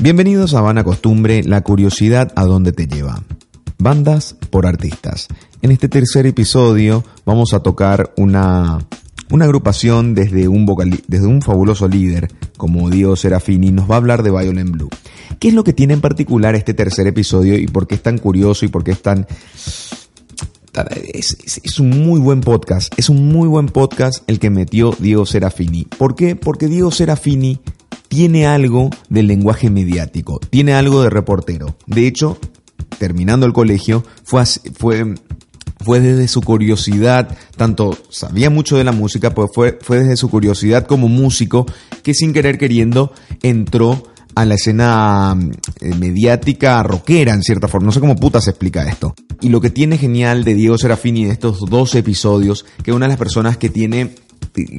Bienvenidos a Vana Costumbre, la curiosidad a dónde te lleva. Bandas por artistas. En este tercer episodio vamos a tocar una, una agrupación desde un, vocali- desde un fabuloso líder como Diego Serafini nos va a hablar de Violent Blue. ¿Qué es lo que tiene en particular este tercer episodio y por qué es tan curioso y por qué es tan... es- es un muy buen podcast, es un muy buen podcast el que metió Diego Serafini. ¿Por qué? Porque Diego Serafini tiene algo del lenguaje mediático, tiene algo de reportero. De hecho, terminando el colegio, fue, fue, fue desde su curiosidad, tanto sabía mucho de la música, pues fue, fue desde su curiosidad como músico que sin querer queriendo entró a la escena eh, mediática rockera en cierta forma. No sé cómo puta se explica esto. Y lo que tiene genial de Diego Serafini de estos dos episodios, que es una de las personas que tiene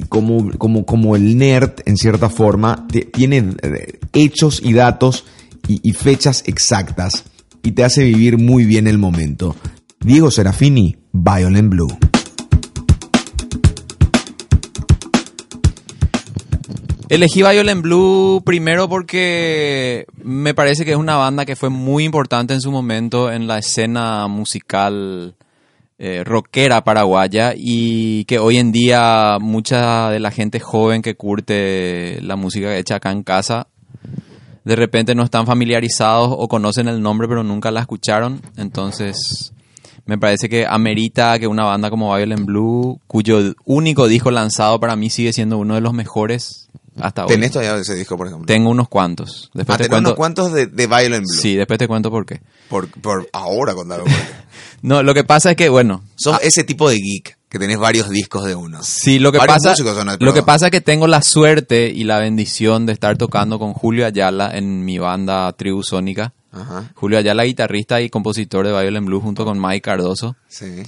como, como, como el nerd en cierta forma, tiene eh, hechos y datos y, y fechas exactas y te hace vivir muy bien el momento. Diego Serafini, Violent Blue. Elegí Violent Blue primero porque me parece que es una banda que fue muy importante en su momento en la escena musical eh, rockera paraguaya y que hoy en día mucha de la gente joven que curte la música hecha acá en casa de repente no están familiarizados o conocen el nombre pero nunca la escucharon. Entonces me parece que amerita que una banda como Violent Blue, cuyo único disco lanzado para mí sigue siendo uno de los mejores hasta hoy. ¿Tenés todavía ese disco, por ejemplo? Tengo unos cuantos. Después Ah, te tenés cuento. unos cuantos de, de Violent Blue. Sí, después te cuento por qué. Por, por ahora, contame por qué. No, lo que pasa es que, bueno, Sos ese tipo de geek que tenés varios discos de uno. Sí, lo que pasa, lo que pasa es que tengo la suerte y la bendición de estar tocando con Julio Ayala en mi banda Tribu Sónica. Ajá, Julio Ayala, guitarrista y compositor de Violent Blue junto con Mike Cardoso. sí.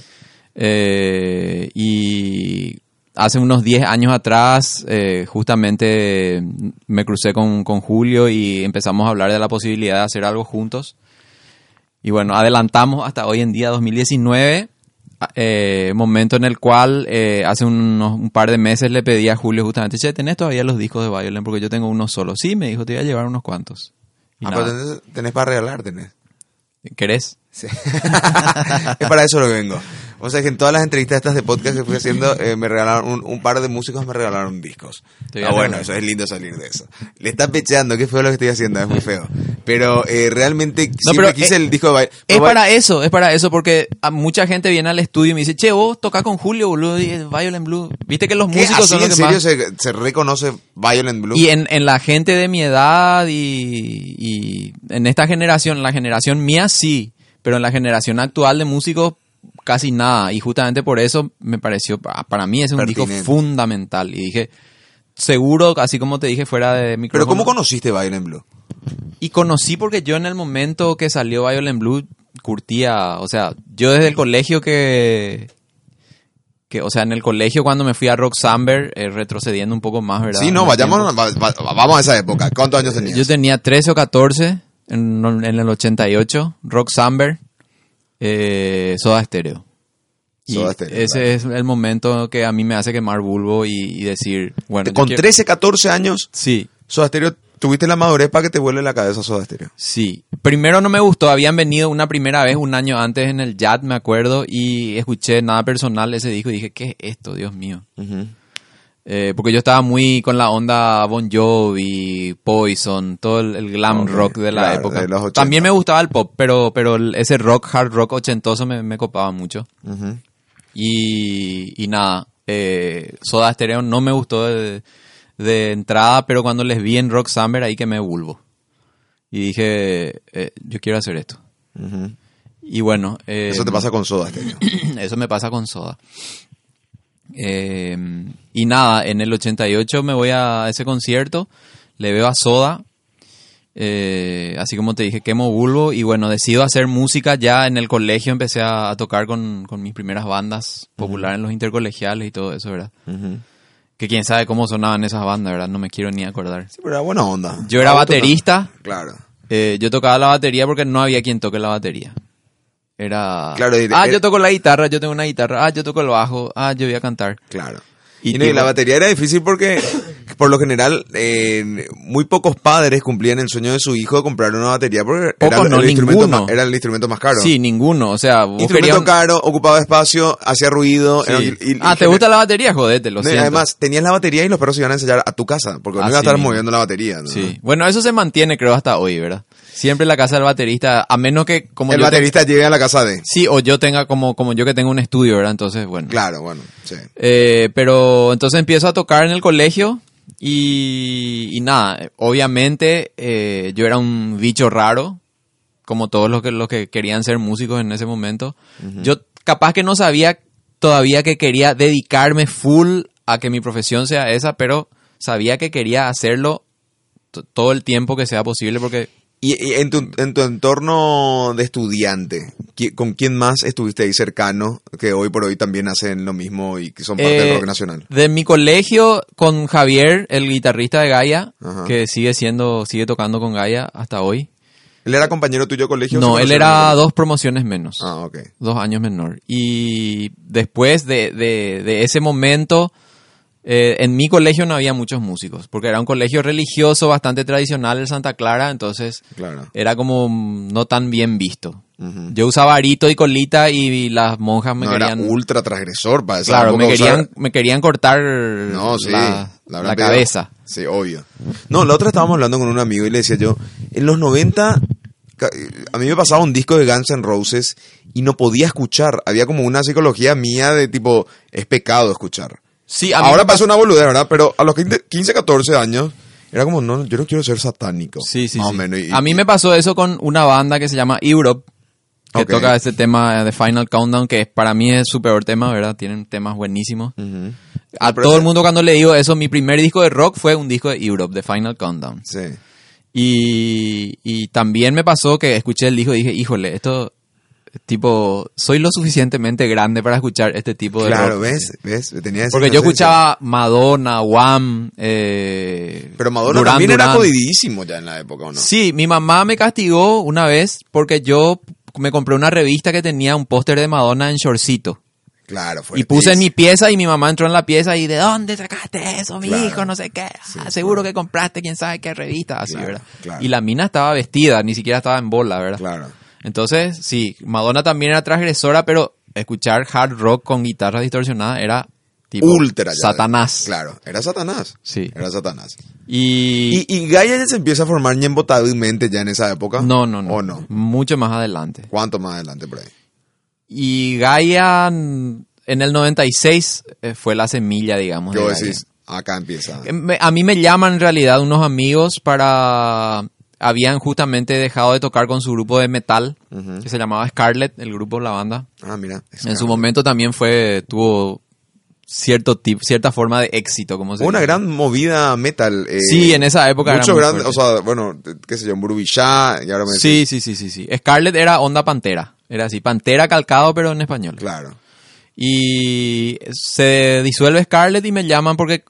Eh, y hace unos 10 años atrás, eh, justamente me crucé con, con Julio y empezamos a hablar de la posibilidad de hacer algo juntos. Y bueno, adelantamos hasta hoy en día, 2019, eh, momento en el cual eh, hace unos, un par de meses le pedí a Julio justamente, che, ¿tenés todavía los discos de Violent? Porque yo tengo unos solos. Sí, me dijo, te voy a llevar unos cuantos. Y Ah, nada. pero tenés, tenés para regalar, tenés. ¿Querés? Sí. es para eso lo que vengo. O sea que en todas las entrevistas estas de podcast que fui haciendo, eh, me regalaron un, un par de músicos, me regalaron discos. Ah, bueno, eso es lindo salir de eso. Le está pecheando, qué feo lo que estoy haciendo, es muy feo. Pero eh, realmente siempre pero, quise eh, el disco de Violent Es para eso, es para eso, porque a mucha gente viene al estudio y me dice, che, vos toca con Julio, boludo, y es Violent Blue. Viste que los músicos ¿Así son los en que serio más... se, se reconoce Violent Blue? Y en, en la gente de mi edad y, y en esta generación, la generación mía sí, pero en la generación actual de músicos casi nada. Y justamente por eso me pareció, pa- para mí es un disco fundamental. Y dije, seguro, así como te dije fuera de Pero micrófono. ¿cómo conociste Violent Blue? Y conocí porque yo en el momento que salió Violent Blue curtía, o sea, yo desde el colegio que, que o sea, en el colegio cuando me fui a Rock Samber, eh, retrocediendo un poco más, ¿verdad? Sí, no, vayamos, tiempo. va- va- vamos a esa época. ¿Cuántos años tenías? Yo tenía 13 o 14 en, en el 88, Rock Samber, eh, Soda Stereo. Y Soda Stereo, ese claro. es el momento que a mí me hace quemar bulbo y, y decir, bueno, Con quiero- 13, 14 años, Sí, Soda Stereo, tuviste la madurez para que te vuele la cabeza Soda Stereo. Sí, primero no me gustó, habían venido una primera vez un año antes en el Jazz, me acuerdo, y escuché nada personal ese disco y dije, ¿qué es esto, Dios mío? Eh, porque yo estaba muy con la onda Bon Jovi, Poison, todo el, el glam rock de la claro, época. de los 80. También me gustaba el pop, pero, pero ese rock, hard rock ochentoso me, me copaba mucho. Y, y nada, eh, Soda Stereo no me gustó de, de entrada, pero cuando les vi en Rock Summer ahí que me vulvo. Y dije, eh, yo quiero hacer esto. Y bueno, Eso te pasa con Soda Stereo. eso me pasa con Soda. Eh, y nada, en el 88 me voy a ese concierto, le veo a Soda, eh, así como te dije, quemo bulbo y bueno, decido hacer música ya en el colegio, empecé a, a tocar con, con mis primeras bandas populares en los intercolegiales y todo eso, ¿verdad? Que quién sabe cómo sonaban esas bandas, ¿verdad? No me quiero ni acordar. Sí, pero era buena onda. Yo era baterista, Claro. eh, yo tocaba la batería porque no había quien toque la batería. Era. Claro, y- ah, eh, yo toco la guitarra, yo tengo una guitarra. Ah, yo toco el bajo. Ah, yo voy a cantar. Claro. Y Y, no, y tipo- la batería era difícil porque Por lo general, eh, muy pocos padres cumplían el sueño de su hijo de comprar una batería porque era, no, el instrumento más, era el instrumento más caro. Sí, ninguno. O sea, vos Instrumento querías... caro, ocupaba espacio, hacía ruido. Sí. era- y- y- ah, ¿te gusta la batería? Jodete, lo No, y siento. Además, tenías la batería y los perros se iban a ensayar a tu casa, porque no Así iba a estar moviendo la batería. ¿no? Sí. Bueno, eso se mantiene, creo, hasta hoy, ¿verdad? Siempre la casa del baterista, a menos que como el yo baterista llegue a la casa de. Sí, o yo tenga como, como yo que tengo un estudio, ¿verdad? Entonces, bueno. Claro, bueno, sí. Eh, pero entonces empiezo a tocar en el colegio y, y nada, obviamente eh, yo era un bicho raro, como todos los que, los que querían ser músicos en ese momento. Yo capaz que no sabía todavía que quería dedicarme full a que mi profesión sea esa, pero sabía que quería hacerlo todo el tiempo que sea posible porque Y, y en, tu, en tu entorno de estudiante, ¿qui- ¿con quién más estuviste ahí cercano que hoy por hoy también hacen lo mismo y que son parte del Eh, rock nacional? De mi colegio con Javier, el guitarrista de Gaia, Ajá. que sigue siendo, sigue tocando con Gaia hasta hoy. ¿Él era compañero tuyo de colegio? No, él era dos promociones menos? Ah, ok. dos años menor. Y después de, de- de ese momento, eh, en mi colegio no había muchos músicos, porque era un colegio religioso bastante tradicional el Santa Clara, entonces Claro. era como no tan bien visto. Yo usaba arito y colita y las monjas me no querían... era ultra transgresor para Claro, me usar- querían, me querían cortar No, sí. la, la cabeza. Sí, obvio. No, la otra estábamos hablando con un amigo y le decía yo, en los 90, ca- a mí me pasaba un disco de Guns N' Roses y no podía escuchar. Había como una psicología mía de tipo, es pecado escuchar. Sí, a mí Ahora pasa una boludez, ¿verdad? Pero a los 15, 15, 14 años, era como, no, yo no quiero ser satánico. Sí, sí, Más sí. o menos. y- a mí me pasó eso con una banda que se llama Europe, que toca este tema de Final Countdown, que para mí es su peor tema, ¿verdad? Tienen temas buenísimos. A pero todo el mundo cuando le digo eso, mi primer disco de rock fue un disco de Europe, de Final Countdown. Sí. Y, y también me pasó que escuché el disco y dije, híjole, esto, tipo, soy lo suficientemente grande para escuchar este tipo de Claro, rock. ¿ves? ¿Ves? Tenía Porque yo escuchaba Madonna, Wham, eh, Pero Madonna también era jodidísimo ya en la época, ¿o no? Sí, mi mamá me castigó una vez porque yo me compré una revista que tenía un póster de Madonna en shortcito. Claro, fue. Y puse en mi pieza y mi mamá entró en la pieza y ¿de dónde sacaste eso, mi Claro. hijo? No sé qué. Sí, Ah, seguro claro. que compraste quién sabe qué revista, así, Claro, ¿verdad? Y la mina estaba vestida, ni siquiera estaba en bola, ¿verdad? Claro. Entonces, sí, Madonna también era transgresora, pero escuchar hard rock con guitarras distorsionadas era tipo Ultra. ya. Satanás. Claro, era Satanás. Sí. Era Satanás. Y, ¿Y, y Gaia ya se empieza a formar ñembotablemente ya en esa época? no, no, no. ¿O no? Mucho más adelante. ¿Cuánto más adelante por ahí? Y Gaia en el 96 eh, fue la semilla, digamos. ¿Qué de vos Gaia. decís? Acá empieza. Eh, A mí me llaman en realidad unos amigos para... Habían justamente dejado de tocar con su grupo de metal, que se llamaba Scarlet, el grupo, la banda. Ah, mira. En su momento también fue, tuvo cierto tip, cierta forma de éxito, como se Una dice. gran movida metal. eh, Sí, en esa época era Mucho grande, o sea, bueno, qué sé yo, Burubillá, y ahora me decís- Sí, sí, sí, sí, sí. Scarlet era onda pantera. Era así, pantera calcado, pero en español. Claro. Y se disuelve Scarlet y me llaman porque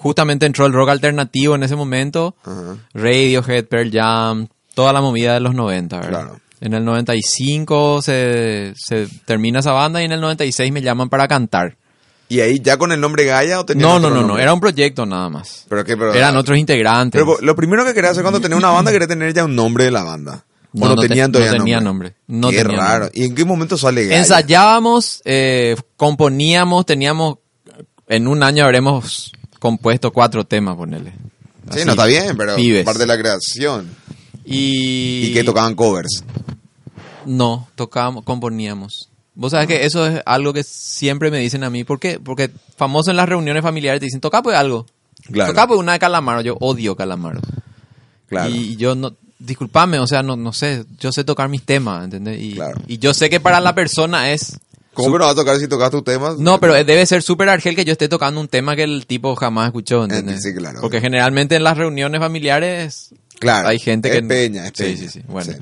justamente entró el rock alternativo en ese momento. Ajá. Radiohead, Pearl Jam, toda la movida de los 90, ¿verdad? Claro. En el 95 se, se termina esa banda y en el 96 me llaman para cantar. ¿Y ahí ya con el nombre Gaia o No, no, no, no, era un proyecto nada más. ¿Pero qué? Pero, Eran otros integrantes. Pero lo primero que querías hacer cuando tenía una banda, quería tener ya un nombre de la banda. ¿O No, no, no te- tenían no todavía tenía nombre? nombre. No Qué tenía raro. nombre. ¿Y en qué momento sale Gaia? Ensayábamos, eh, componíamos, teníamos, en un año habremos compuesto cuatro temas, ponele. Sí, Así, no está bien, pero pibes. parte de la creación. Y, Y que tocaban covers. No, tocábamos, componíamos. Vos sabés que eso es algo que siempre me dicen a mí. ¿Por qué? Porque famoso en las reuniones familiares te dicen, toca pues algo. Claro. Toca pues una de Calamaro. Yo odio Calamaro. Claro. Y yo no, disculpame, o sea, no, no sé, yo sé tocar mis temas, ¿entendés? Y, Claro. y yo sé que para la persona es... ¿Cómo que no vas a tocar si tocas tus temas? No, pero debe ser súper argel que yo esté tocando un tema que el tipo jamás escuchó, ¿entendés? Sí, claro. Porque generalmente en las reuniones familiares Claro. hay gente es que... peña, es Sí, sí, sí, bueno. Sí.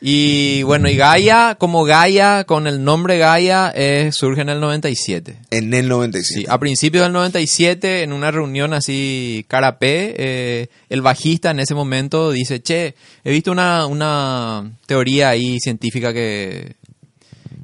Y bueno, y Gaia, como Gaia, con el nombre Gaia, eh, surge en el 97. En el 97. Sí, a principios del 97, en una reunión así carapé, eh, el bajista en ese momento dice, che, he visto una, una teoría ahí científica que,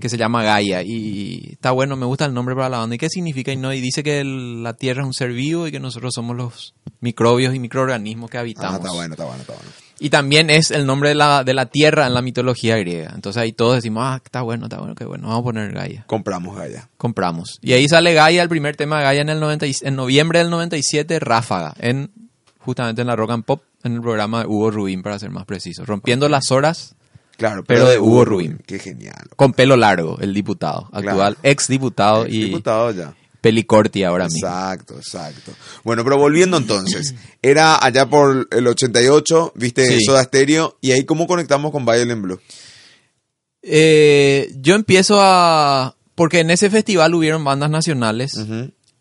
que se llama Gaia. Y está bueno, me gusta el nombre para la banda. ¿Y qué significa? Y, no, y dice que el- la Tierra es un ser vivo y que nosotros somos los microbios y microorganismos que Ah, habitamos. está bueno, está bueno, está bueno. Y también es el nombre de la, de la Tierra en la mitología griega. Entonces ahí todos decimos, ah, está bueno, está bueno, qué bueno, vamos a poner Gaia. Compramos Gaia. Compramos. Y ahí sale Gaia, el primer tema de Gaia en, el 90 y- en noviembre del 97, Ráfaga, en justamente en la Rock and Pop, en el programa de Hugo Rubín, para ser más preciso. Rompiendo las horas Claro, Pero de Hugo Rubin. Qué genial. con pelo largo, el diputado, actual ex diputado y Diputado ya. pelicorti ahora mismo. Exacto, exacto. Bueno, pero volviendo entonces, era allá por el 88, viste Sí. Soda Stereo, y ahí cómo conectamos con Violent Blue. Eh, yo empiezo a... Porque en ese festival hubieron bandas nacionales.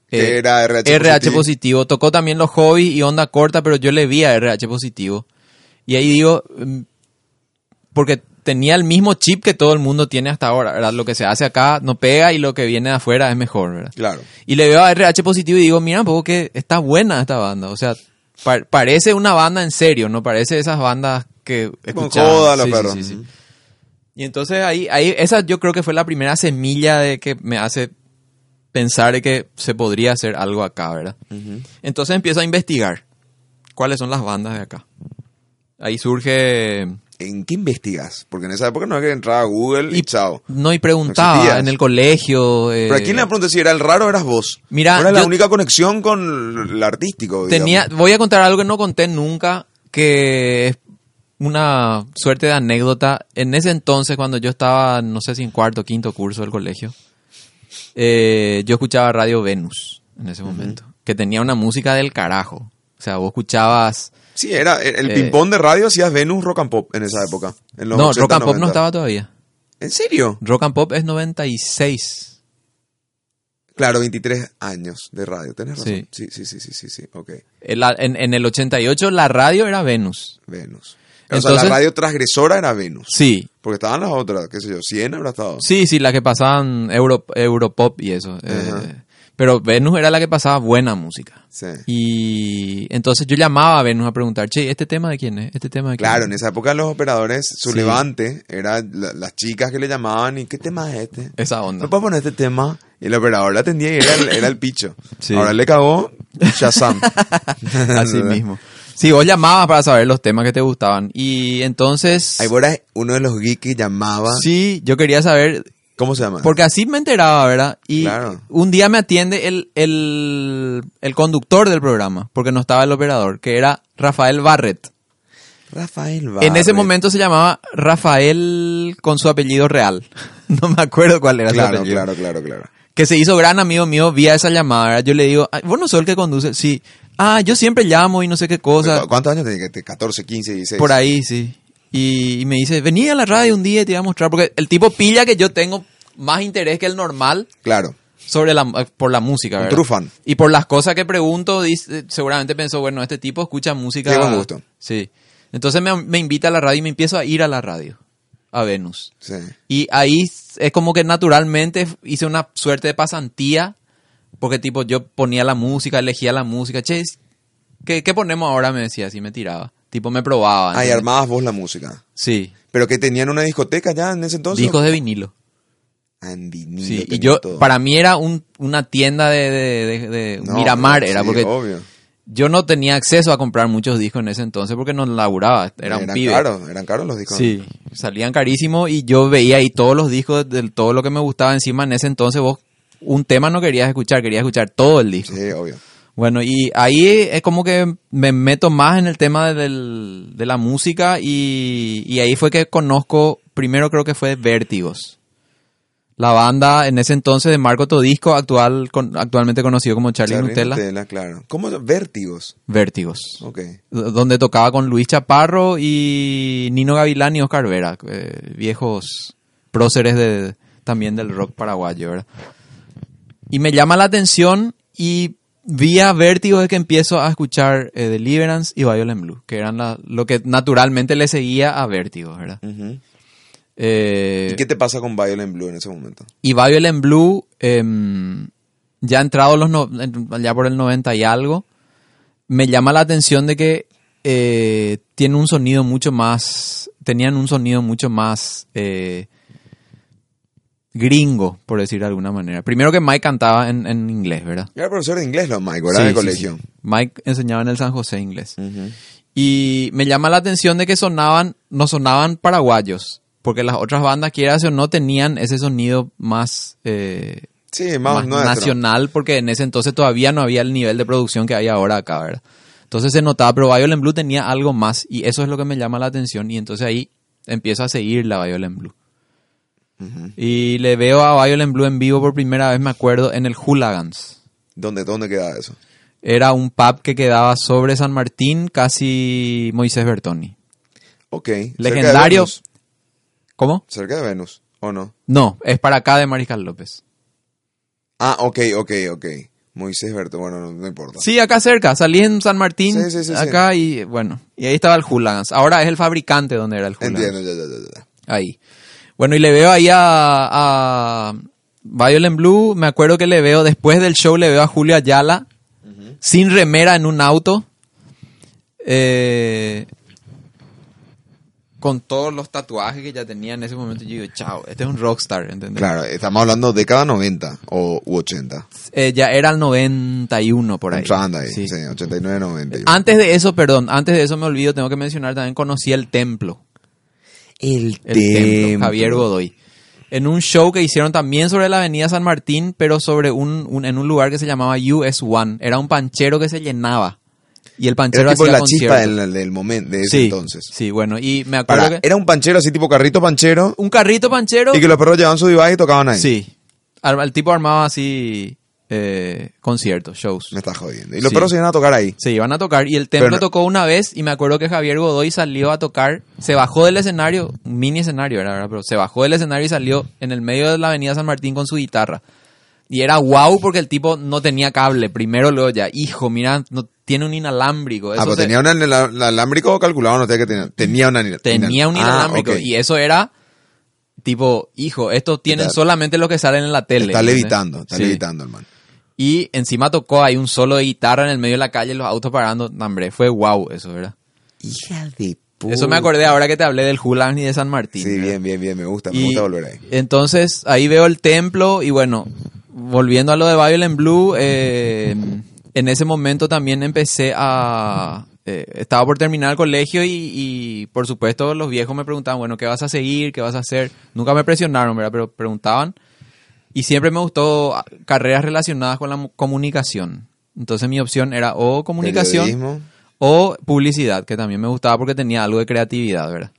Eh, era RH, RH positivo. Tocó también los hobbies y onda corta, pero yo le vi a RH positivo. Y ahí digo, mm, porque tenía el mismo chip que todo el mundo tiene hasta ahora, ¿verdad? Lo que se hace acá no pega y lo que viene de afuera es mejor, ¿verdad? Claro. Y le veo a RH positivo y digo, mira un poco que está buena esta banda. O sea, pa- parece una banda en serio, no parece esas bandas que los Sí, sí, sí. Y entonces ahí, ahí, esa yo creo que fue la primera semilla de que me hace pensar de que se podría hacer algo acá, ¿verdad? Entonces empiezo a investigar cuáles son las bandas de acá. Ahí surge... ¿En qué investigas? Porque en esa época no había que entrar a Google y, Y, chao. no, y preguntaba en el colegio. eh, Pero aquí le pregunté si era el raro o eras vos. Mira, Era la única conexión con el artístico. tenía, digamos. voy a contar algo que no conté nunca, que es una suerte de anécdota. En ese entonces, cuando yo estaba, no sé si en cuarto o quinto curso del colegio, eh, yo escuchaba Radio Venus en ese momento, que tenía una música del carajo. O sea, vos escuchabas... Sí, era el, el Eh, ping-pong de radio hacías Venus Rock and Pop en esa época. En los no, 80, Rock and Pop no 90. estaba todavía. ¿En serio? Rock and Pop es 96. Claro, 23 años de radio, tenés razón. Sí. Sí, sí, sí, sí, sí, sí, ok. En, la- en- en el 88 la radio era Venus. Venus. o sea, la radio transgresora era Venus. Sí, Porque estaban las otras, qué sé yo, 100 habrá estado. Sí, sí, la que pasaban Euro, Europop y eso. eh. Pero Venus era la que pasaba buena música. Sí. Y entonces yo llamaba a Venus a preguntar, che, ¿este tema de quién es? ¿Este tema de quién Claro, es?". en esa época los operadores, su Sí. levante, era la- las chicas que le llamaban y ¿qué tema es este? Esa onda. ¿Me puedes poner este tema? Y el operador la atendía y era el, era el picho. Sí. Ahora le cagó Shazam. Así mismo. Sí, vos llamabas para saber los temas que te gustaban. Y entonces... Ahí vos eras uno de los geeks que llamaba. Sí, yo quería saber... ¿Cómo se llama? Porque así me enteraba, ¿verdad? Y Claro. un día me atiende el, el, el conductor del programa, porque no estaba el operador, que era Rafael Barrett. Rafael En ese Barret. momento se llamaba Rafael con su apellido real. No me acuerdo cuál era su Claro, apellido. claro, claro, claro. Que se hizo gran amigo mío vía esa llamada. ¿verdad? Yo le digo, "Ay, ¿vos no sos el que conduce? Sí. Ah, yo siempre llamo y no sé qué cosa. ¿Cu- ¿Cuántos años tenías? 14, 15, 16. Por ahí, sí. Y, y me dice, vení a la radio un día y te voy a mostrar. Porque el tipo pilla que yo tengo más interés que el normal Claro. sobre la, por la música, Un ¿verdad? true fan. Y por las cosas que pregunto, dice- seguramente pensó, bueno, este tipo escucha música. Buen gusto. Sí. Entonces me, me invita a la radio y me empiezo a ir a la radio, a Venus. Sí. Y ahí es como que naturalmente hice una suerte de pasantía, porque tipo yo ponía la música, elegía la música. Che, ¿qué, qué ponemos ahora? Me decía, así me tiraba. Tipo me probaba. Ahí ¿entendés? armabas vos la música. Sí. ¿Pero que tenían una discoteca ya en ese entonces? Discos de vinilo. Ah, en vinilo Sí, y yo, todo. para mí era un, una tienda de, de- de- de No, Miramar, era porque obvio. yo no tenía acceso a comprar muchos discos en ese entonces porque no laburaba, era un eran pibe. caros, eran caros los discos. Sí, salían carísimos y yo veía ahí todos los discos de todo lo que me gustaba encima en ese entonces vos un tema no querías escuchar, querías escuchar todo el disco. Sí, obvio. Bueno, y ahí es como que me meto más en el tema del- de la música y, y ahí fue que conozco, primero creo que fue Vértigos. La banda en ese entonces de Marco Todisco, actual, con- actualmente conocido como Charlie, Charlie Nutella. claro. ¿Cómo? Vértigos. Vértigos. Ok. D- Donde tocaba con Luis Chaparro y Nino Gavilán y Oscar Vera, eh, viejos próceres de, también del rock paraguayo, ¿verdad? Y me llama la atención y vía vértigo de que empiezo a escuchar eh, Deliverance y Violent Blue, que eran la- lo que naturalmente le seguía a vértigo, ¿verdad? Eh, ¿Y qué te pasa con Violent Blue en ese momento? y Violent Blue, em, ya entrado los no- en- ya por el 90 y algo, me llama la atención de que eh, tiene un sonido mucho más, tenían un sonido mucho más, eh, gringo, por decir de alguna manera. Primero que Mike cantaba en, en inglés, ¿verdad? Era profesor de inglés, los Mike, ¿verdad? Sí, de sí, colegio. sí. Mike enseñaba en el San José inglés. Ujú. Y me llama la atención de que sonaban, no sonaban paraguayos, porque las otras bandas, quieras o no, tenían ese sonido más, eh, Sí, más, más nuestro. nacional, porque en ese entonces todavía no había el nivel de producción que hay ahora acá, ¿verdad? Entonces se notaba, pero Violent Blue tenía algo más, y eso es lo que me llama la atención, y entonces ahí empiezo a seguir la Violent Blue. Y le veo a Violent Blue en vivo por primera vez, me acuerdo, en el Hooligans. ¿Dónde, ¿Dónde queda eso? Era un pub que quedaba sobre San Martín, casi Moisés Bertoni. Ok. Legendario. ¿Cómo? Cerca de Venus, ¿o no? No, es para acá de Mariscal López. Ah, ok, ok, ok. Moisés Berto, bueno, no, no importa. Sí, acá cerca. Salí en San Martín, Sí, sí, sí, acá y bueno, y ahí estaba el Hooligans. Ahora es el fabricante donde era el Hooligans. Entiendo, ya, ya, ya, ya. Ahí. Bueno, y le veo ahí a, a Violent Blue. Me acuerdo que le veo, después del show, le veo a Julio Ayala, sin remera en un auto. Eh, con todos los tatuajes que ya tenía en ese momento. Yo digo, chao, este es un rockstar, ¿entendés? Claro, estamos hablando década 90 o u 80. Eh, ya era el 91 por ahí. Ahí, Sí. sí, 89, 90. Antes de eso, perdón, antes de eso me olvido, tengo que mencionar también conocí el templo. El, El templo, Javier Godoy. En un show que hicieron también sobre la avenida San Martín, pero sobre un, un- en un lugar que se llamaba US One. Era un panchero que se llenaba. Y el panchero Era tipo hacía la chispa conciertos. del, del momento, de ese sí, entonces. Sí, bueno, y me acuerdo que... era un panchero así tipo carrito panchero Un carrito panchero. y que los perros llevaban su device y tocaban ahí. Sí. Al- El tipo armaba así eh, conciertos, shows. Me está jodiendo. Y los Sí. perros se iban a tocar ahí. Se iban a tocar y el templo no- tocó una vez y me acuerdo que Javier Godoy salió a tocar, se bajó del escenario, un mini escenario era, ¿verdad? pero se bajó del escenario y salió en el medio de la avenida San Martín con su guitarra. Y era wow porque el tipo no tenía cable, primero luego ya, hijo, mira, no tiene un inalámbrico. Ah, pero se- tenía un anela- alámbrico calculado, no sé qué tenía. Tenía un anel- tenía un Ah, inalámbrico y eso era tipo, hijo, estos tienen Está- solamente lo que salen en la tele. Está ¿entendés? levitando, está Sí. levitando, hermano. Y encima tocó ahí un solo de guitarra en el medio de la calle, los autos parando. No, hombre, fue wow eso, ¿verdad? Hija de puta. Eso me acordé ahora que te hablé del Hulan y de San Martín. Sí, ¿verdad? bien, bien, bien. Me gusta, me Y gusta volver ahí. Entonces ahí veo el templo y bueno, volviendo a lo de Violent Blue, eh, en ese momento también empecé a... eh, estaba por terminar el colegio y, y, por supuesto los viejos me preguntaban, bueno, ¿qué vas a seguir? ¿Qué vas a hacer? Nunca me presionaron, ¿verdad? Pero preguntaban. Y siempre me gustó ah, carreras relacionadas con la mu- comunicación. Entonces mi opción era o comunicación Periodismo. o publicidad, que también me gustaba porque tenía algo de creatividad, ¿verdad?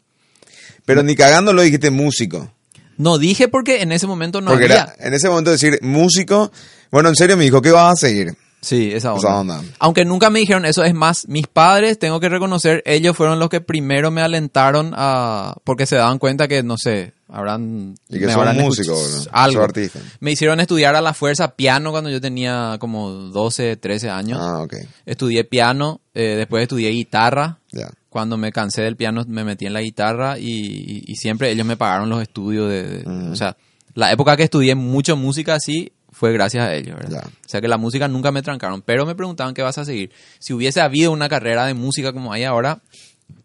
Pero ni cagando lo dijiste músico. No dije porque en ese momento no Porque había. era, en ese momento decir músico, bueno, en serio me dijo, ¿qué vas a seguir? Sí, esa onda. Esa onda. Aunque nunca me dijeron eso, es más, mis padres, tengo que reconocer, ellos fueron los que primero me alentaron a... porque se daban cuenta que, no sé, habrán... Y que me sos habrán músico, escuch- ¿no? Algo. Artista. Me hicieron estudiar a la fuerza piano cuando yo tenía como 12, 13 años. Ah, ok. Estudié piano, eh, después estudié guitarra. Ya. Cuando me cansé del piano me metí en la guitarra y, y- y siempre ellos me pagaron los estudios de... O sea, la época que estudié mucho música así fue gracias a ellos, ¿verdad? Ya. O sea que la música nunca me trancaron, pero me preguntaban qué vas a seguir. Si hubiese habido una carrera de música como hay ahora,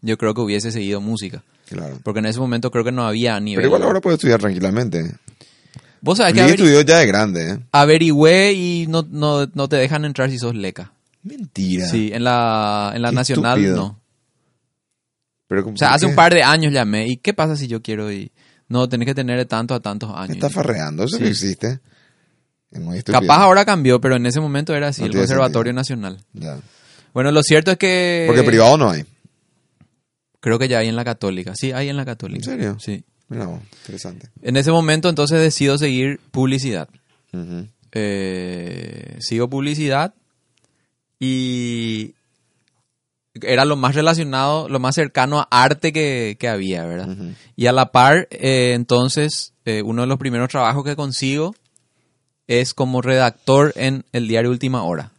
yo creo que hubiese seguido música. Claro. Porque en ese momento creo que no había nivel. Pero igual ahora puedes estudiar tranquilamente. Vos sabés que estudió ya de grande, ¿eh? averigüé y no, no, no te dejan entrar si sos leca. Mentira. Sí, en la, en la Qué nacional estúpido. no. Pero como O sea, ¿por hace qué? un par de años llamé. ¿Y qué pasa si yo quiero ir? No, tenés que tener de tanto a tantos Me años. está farreando, eso Sí. no existe. Es muy estúpido. Capaz ahora cambió, pero en ese momento era así, No el tiene Conservatorio Nacional. Ya. Bueno, lo cierto es que... Porque privado no hay. Creo que ya hay en la Católica. Sí, hay en la Católica. ¿En serio? Sí. Mira vos, interesante. En ese momento entonces decido seguir publicidad. Ujú. Eh, sigo publicidad y era lo más relacionado, lo más cercano a arte que, que había, ¿verdad? Ujú. Y a la par, eh, entonces, eh, uno de los primeros trabajos que consigo es como redactor en el diario Última Hora.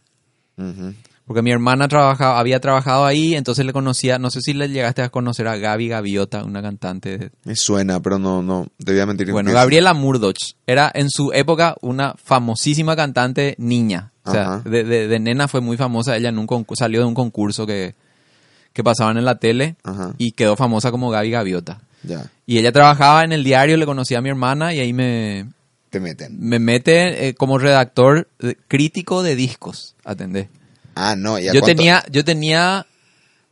Porque mi hermana trabajaba, había trabajado ahí, entonces le conocía, no sé si le llegaste a conocer a Gaby Gaviota, una cantante de, Me suena, pero no, no, te voy a mentir. Bueno, Gabriela Murdoch era en su época una famosísima cantante niña. O sea, de, de- de nena fue muy famosa. Ella en un salió de un concurso que, que pasaban en la tele y quedó famosa como Gaby Gaviota. Ya. Y ella trabajaba en el diario, le conocía a mi hermana y ahí me, te meten. Me mete eh, como redactor eh, crítico de discos, atendé. Ah, no, ¿y a Yo cuánto? tenía, yo tenía,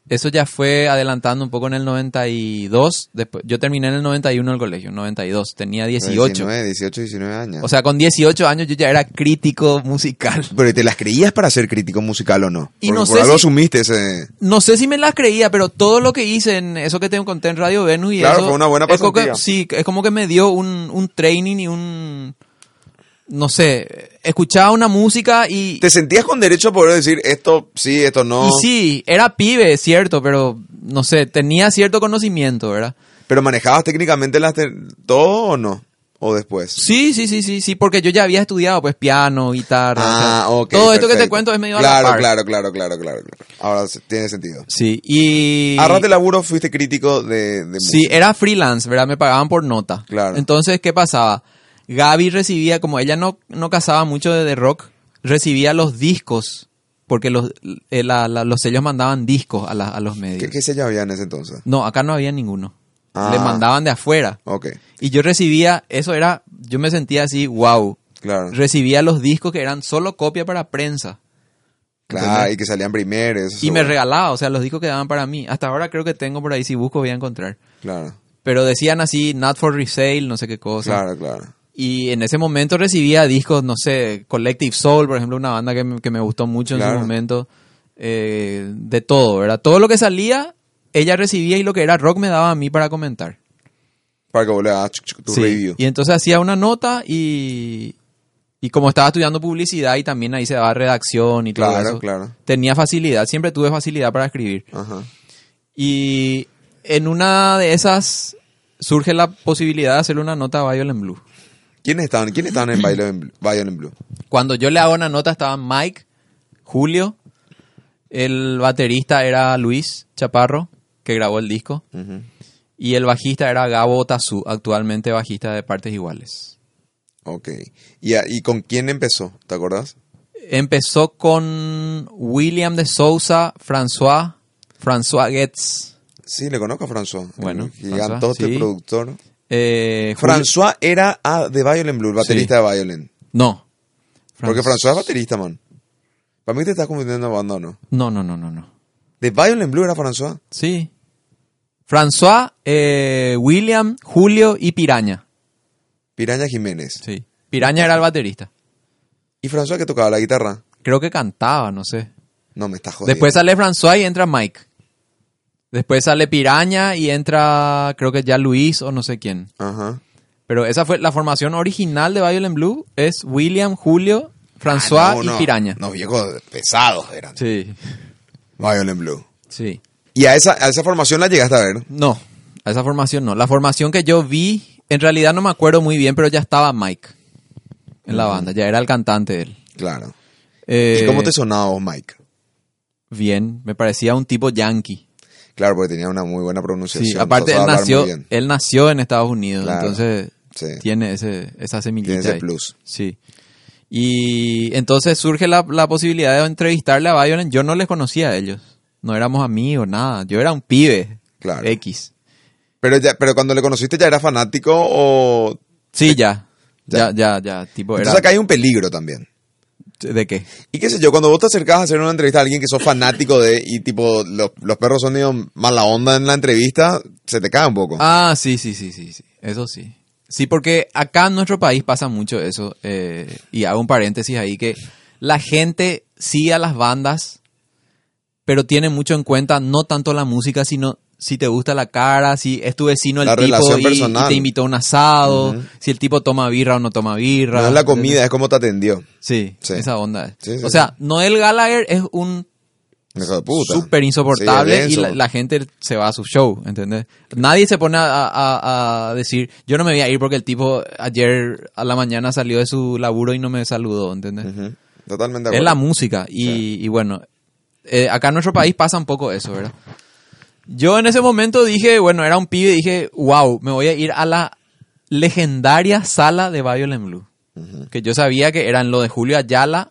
eso ya fue adelantando un poco en el 92, después, yo terminé en el 91 el colegio, 92, tenía 18. 19, 18, 19 años. O sea, con 18 años yo ya era crítico musical. ¿Pero te las creías para ser crítico musical o no? Y Porque no por sé algo si- asumiste ese... No sé si me las creía, pero todo lo que hice en eso que te conté en Radio Venus y Claro, eso... fue una buena es como que- pasantía. Sí, es como que me dio un, un training y un... No sé, escuchaba una música y... ¿Te sentías con derecho a poder decir esto sí, esto no? Y sí, era pibe, es cierto, pero no sé, tenía cierto conocimiento, ¿verdad? ¿Pero manejabas técnicamente las todo o no? ¿O después? Sí, sí, sí, sí, sí, porque yo ya había estudiado pues piano, guitarra. o sea, Ah, ok. todo esto que te cuento es medio a claro, la par. Claro, claro, claro, claro, claro. Ahora tiene sentido. Sí, y... A de laburo fuiste crítico de, de Sí, música. era freelance, ¿verdad? Me pagaban por nota. Claro. Entonces, ¿qué pasaba? Gaby recibía, como ella no, no cazaba mucho de, de rock, recibía los discos, porque los, eh, la- la- los sellos mandaban discos a, la- a los medios. ¿Qué, qué sello había en ese entonces? No, acá no había ninguno. Ah. Le mandaban de afuera. Ok, Y yo recibía, eso era, yo me sentía así, wow. claro. Recibía los discos que eran solo copia para prensa. Claro, y que salían primero. eso Y me regalaba, o sea, los discos que daban para mí. Hasta ahora creo que tengo por ahí, si busco voy a encontrar. Claro, Pero decían así, not for resale, no sé qué cosa. claro, claro. Y en ese momento recibía discos, no sé, Collective Soul, por ejemplo, una banda que me, que me gustó mucho en su momento. eh, de todo, ¿verdad? Todo lo que salía, ella recibía y lo que era rock me daba a mí para comentar. Para que vos le hagas tu Sí, review. Y entonces hacía una nota y, y como estaba estudiando publicidad y también ahí se daba redacción y todo Claro, eso, claro. tenía facilidad, siempre tuve facilidad para escribir. Ajá. Y en una de esas surge la posibilidad de hacerle una nota a Violent Blue. ¿Quiénes estaban, ¿quiénes estaban en Violent Blue? Violent Blue? Cuando yo le hago una nota estaban Mike, Julio, el baterista era Luis Chaparro, que grabó el disco, y el bajista era Gabo Tazú, actualmente bajista de Partes Iguales. Ok. ¿Y, ¿Y con quién empezó? ¿Te acordás? Empezó con William de Sousa, François, François Getz, Sí, le conozco a François. Bueno, François, sí. productor. Eh, François era ah, de Violent Blue, el baterista de Violent. No. Porque François es baterista, man. Para mí te estás confundiendo banda, ¿o ¿no? No, no, no, no, no. ¿De Violent Blue era François? Sí. François, eh, William, Julio y Piraña. Piraña Jiménez. Sí. Piraña era el baterista. ¿Y François que tocaba la guitarra? Creo que cantaba, no sé. No, me estás jodiendo. Después sale François y entra Mike. Después sale Piraña y entra, creo que ya Luis o no sé quién. Ajá. Pero esa fue la formación original de Violent Blue. Es William, Julio, François Ah, no, y no. Piraña. No, viejos pesados eran. Sí, Violent Blue. sí. ¿Y a esa, a esa formación la llegaste a ver? No, a esa formación no. La formación que yo vi, en realidad no me acuerdo muy bien, pero ya estaba Mike en la banda. Ya era el cantante él. Claro. Eh, ¿Y cómo te sonaba vos, Mike? Bien, me parecía un tipo yankee. Claro, porque tenía una muy buena pronunciación. Sí, aparte él nació, él nació en Estados Unidos, Claro. entonces Sí. tiene ese, esa semillita. Tiene ese ahí. plus. Sí. Y entonces surge la, la posibilidad de entrevistarle a Violent. Yo no les conocía a ellos. No éramos amigos, nada. Yo era un pibe. Claro. X. Pero, ya, pero cuando le conociste ya era fanático o... Sí, ya. Ya. Ya, ya, ya. Tipo, era... Entonces acá hay un peligro también. ¿De qué? Y qué sé yo, cuando vos te acercás a hacer una entrevista a alguien que sos fanático de y tipo los, los perros son medio mala onda en la entrevista, se te cae un poco. Ah, sí, sí, sí, sí, sí. Eso sí. Sí, porque acá en nuestro país pasa mucho eso. eh, y hago un paréntesis ahí que la gente sigue a las bandas, pero tiene mucho en cuenta no tanto la música, sino si te gusta la cara, si es tu vecino el La tipo y, te invitó a un asado, si el tipo toma birra o no toma birra. no es la comida, es cómo te atendió. Sí, Sí. esa onda. es. Sí, sí, o sea, Noel Gallagher es un súper insoportable y la, gente se va a su show, ¿entendés? Nadie se pone a, a- a decir, yo no me voy a ir porque el tipo ayer a la mañana salió de su laburo y no me saludó, ¿entendés? Ujú. Totalmente de Es la música y, y bueno, eh, acá en nuestro país pasa un poco eso, ¿verdad? Yo en ese momento dije, bueno, era un pibe dije, wow, me voy a ir a la legendaria sala de Violent Blue. Que yo sabía que era en lo de Julio Ayala,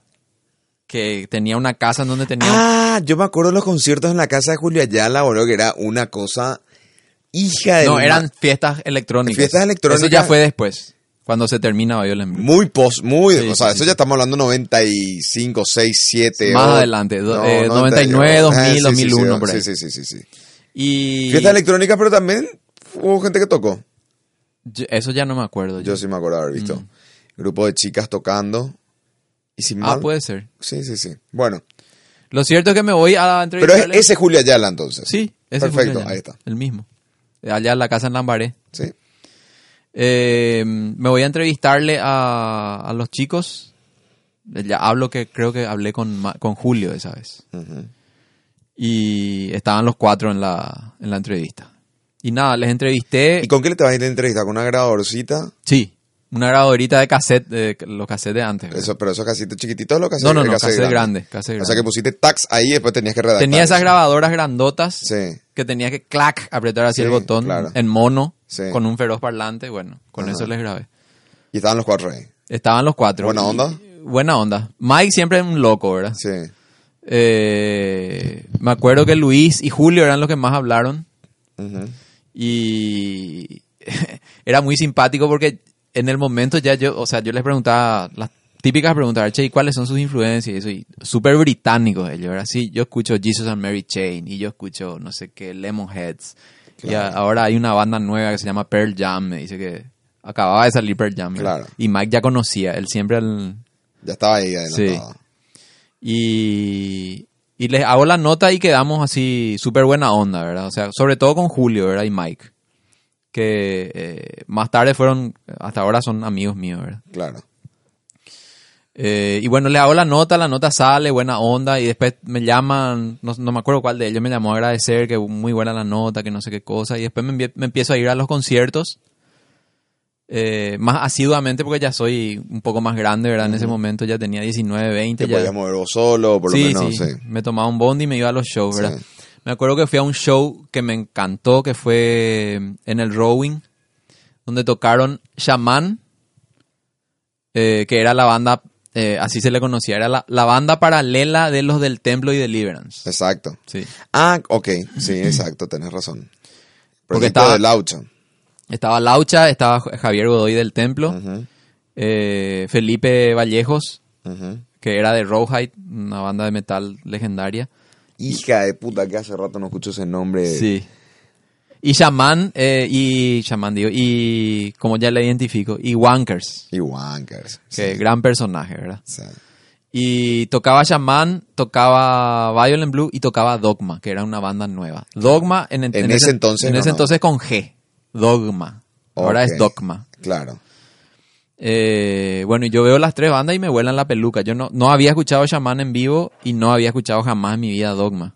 que tenía una casa en donde tenía... Ah, yo me acuerdo los conciertos en la casa de Julio Ayala, boludo, que era una cosa hija de... no, eran fiestas electrónicas. Fiestas electrónicas. Eso ya fue después. Cuando se termina Violent Blue. Muy post, muy, Sí, o sea, sí, eso ya estamos hablando 95, 6, 7. Más o- adelante, No, eh, 99, 99, 2000, eh, sí, sí, 2001, sí, por ahí. Sí, sí, sí, sí. Y Fiesta electrónica, pero también hubo gente que tocó. yo- eso ya no me acuerdo. Yo sí me acuerdo haber visto. Grupo de chicas tocando. Y sin Mm. Ah, mal. puede ser. Sí, sí, sí. Bueno, Lo cierto es que me voy a pero es ese Julio Ayala entonces. Sí, ese Perfecto, allá, ahí está. El mismo. Allá en la casa en Lambaré. Sí. Eh, me voy a entrevistarle a, a los chicos. Ya hablo que creo que hablé con, con Julio esa vez. Ujú. Y estaban los cuatro en la, en la entrevista. Y nada, les entrevisté. ¿Y con qué le te vas a ir la entrevista? ¿Con una grabadorcita? Sí, una grabadorita de cassette, de los cassettes de antes. ¿verdad? Eso, pero esos casitos chiquititos los no, no, no, cassette cassette grande. grande. cassette O sea que pusiste tags ahí y después tenías que redactar. Tenía esas grabadoras grandotas Sí. que tenía que clac, apretar así Sí, el botón claro. en mono Sí. con un feroz parlante. Bueno, con Ajá. eso les grabé. Y estaban los cuatro ahí. Estaban los cuatro. ¿Buena onda? Buena onda. Mike siempre es un loco, ¿verdad? Sí. Eh, me acuerdo que Luis y Julio eran los que más hablaron y era muy simpático porque en el momento ya yo, o sea, yo les preguntaba las típicas preguntas, che, ¿y cuáles son sus influencias? Y eso, y súper británicos ellos, ¿verdad? Sí, yo escucho Jesus and Mary Chain y yo escucho, no sé qué, Lemonheads. Y a- ahora hay una banda nueva que se llama Pearl Jam, me dice que acababa de salir Pearl Jam. Claro. Y Mike ya conocía, él siempre... el- Ya estaba ahí adelantado. Y, y les hago la nota y quedamos así súper buena onda, ¿verdad? O sea, sobre todo con Julio, ¿verdad? Y Mike. Que eh, más tarde fueron, hasta ahora son amigos míos, ¿verdad? Claro. Eh, y bueno, le hago la nota, la nota sale, buena onda, y después me llaman, no, no me acuerdo cuál de ellos, me llamó a agradecer que muy buena la nota, que no sé qué cosa, y después me empiezo a ir a los conciertos, eh, más asiduamente porque ya soy un poco más grande, ¿verdad? En ese momento ya tenía 19, 20, Te ya, podías mover vos solo, por lo sí, menos, sí. sí. Me tomaba un bondi y me iba a los shows, ¿verdad? Sí. Me acuerdo que fui a un show que me encantó, que fue en el Rowing, donde tocaron Shaman, eh, que era la banda, eh, así se le conocía, era la, la banda paralela de los del Templo y Deliverance. Exacto. Sí. Ah, ok. Sí, exacto, tenés razón. Porque estaba- de Laucha. Estaba Laucha, estaba Javier Godoy del Templo, eh, Felipe Vallejos, que era de Rawhide, una banda de metal legendaria. Hija de puta, que hace rato no escucho ese nombre. Sí. Y Shaman, eh, y Shaman digo, y como ya le identifico, y Wankers, Y Wankers. que sí, gran personaje, ¿verdad? sí. Y tocaba Shaman, tocaba Violent Blue y tocaba Dogma, que era una banda nueva. Dogma en, En ese entonces En no, ese no. entonces con G. Dogma. Ahora es Dogma. Claro. Eh, bueno, y yo veo las tres bandas y me vuelan la peluca. Yo no, no había escuchado Shaman en vivo y no había escuchado jamás en mi vida Dogma.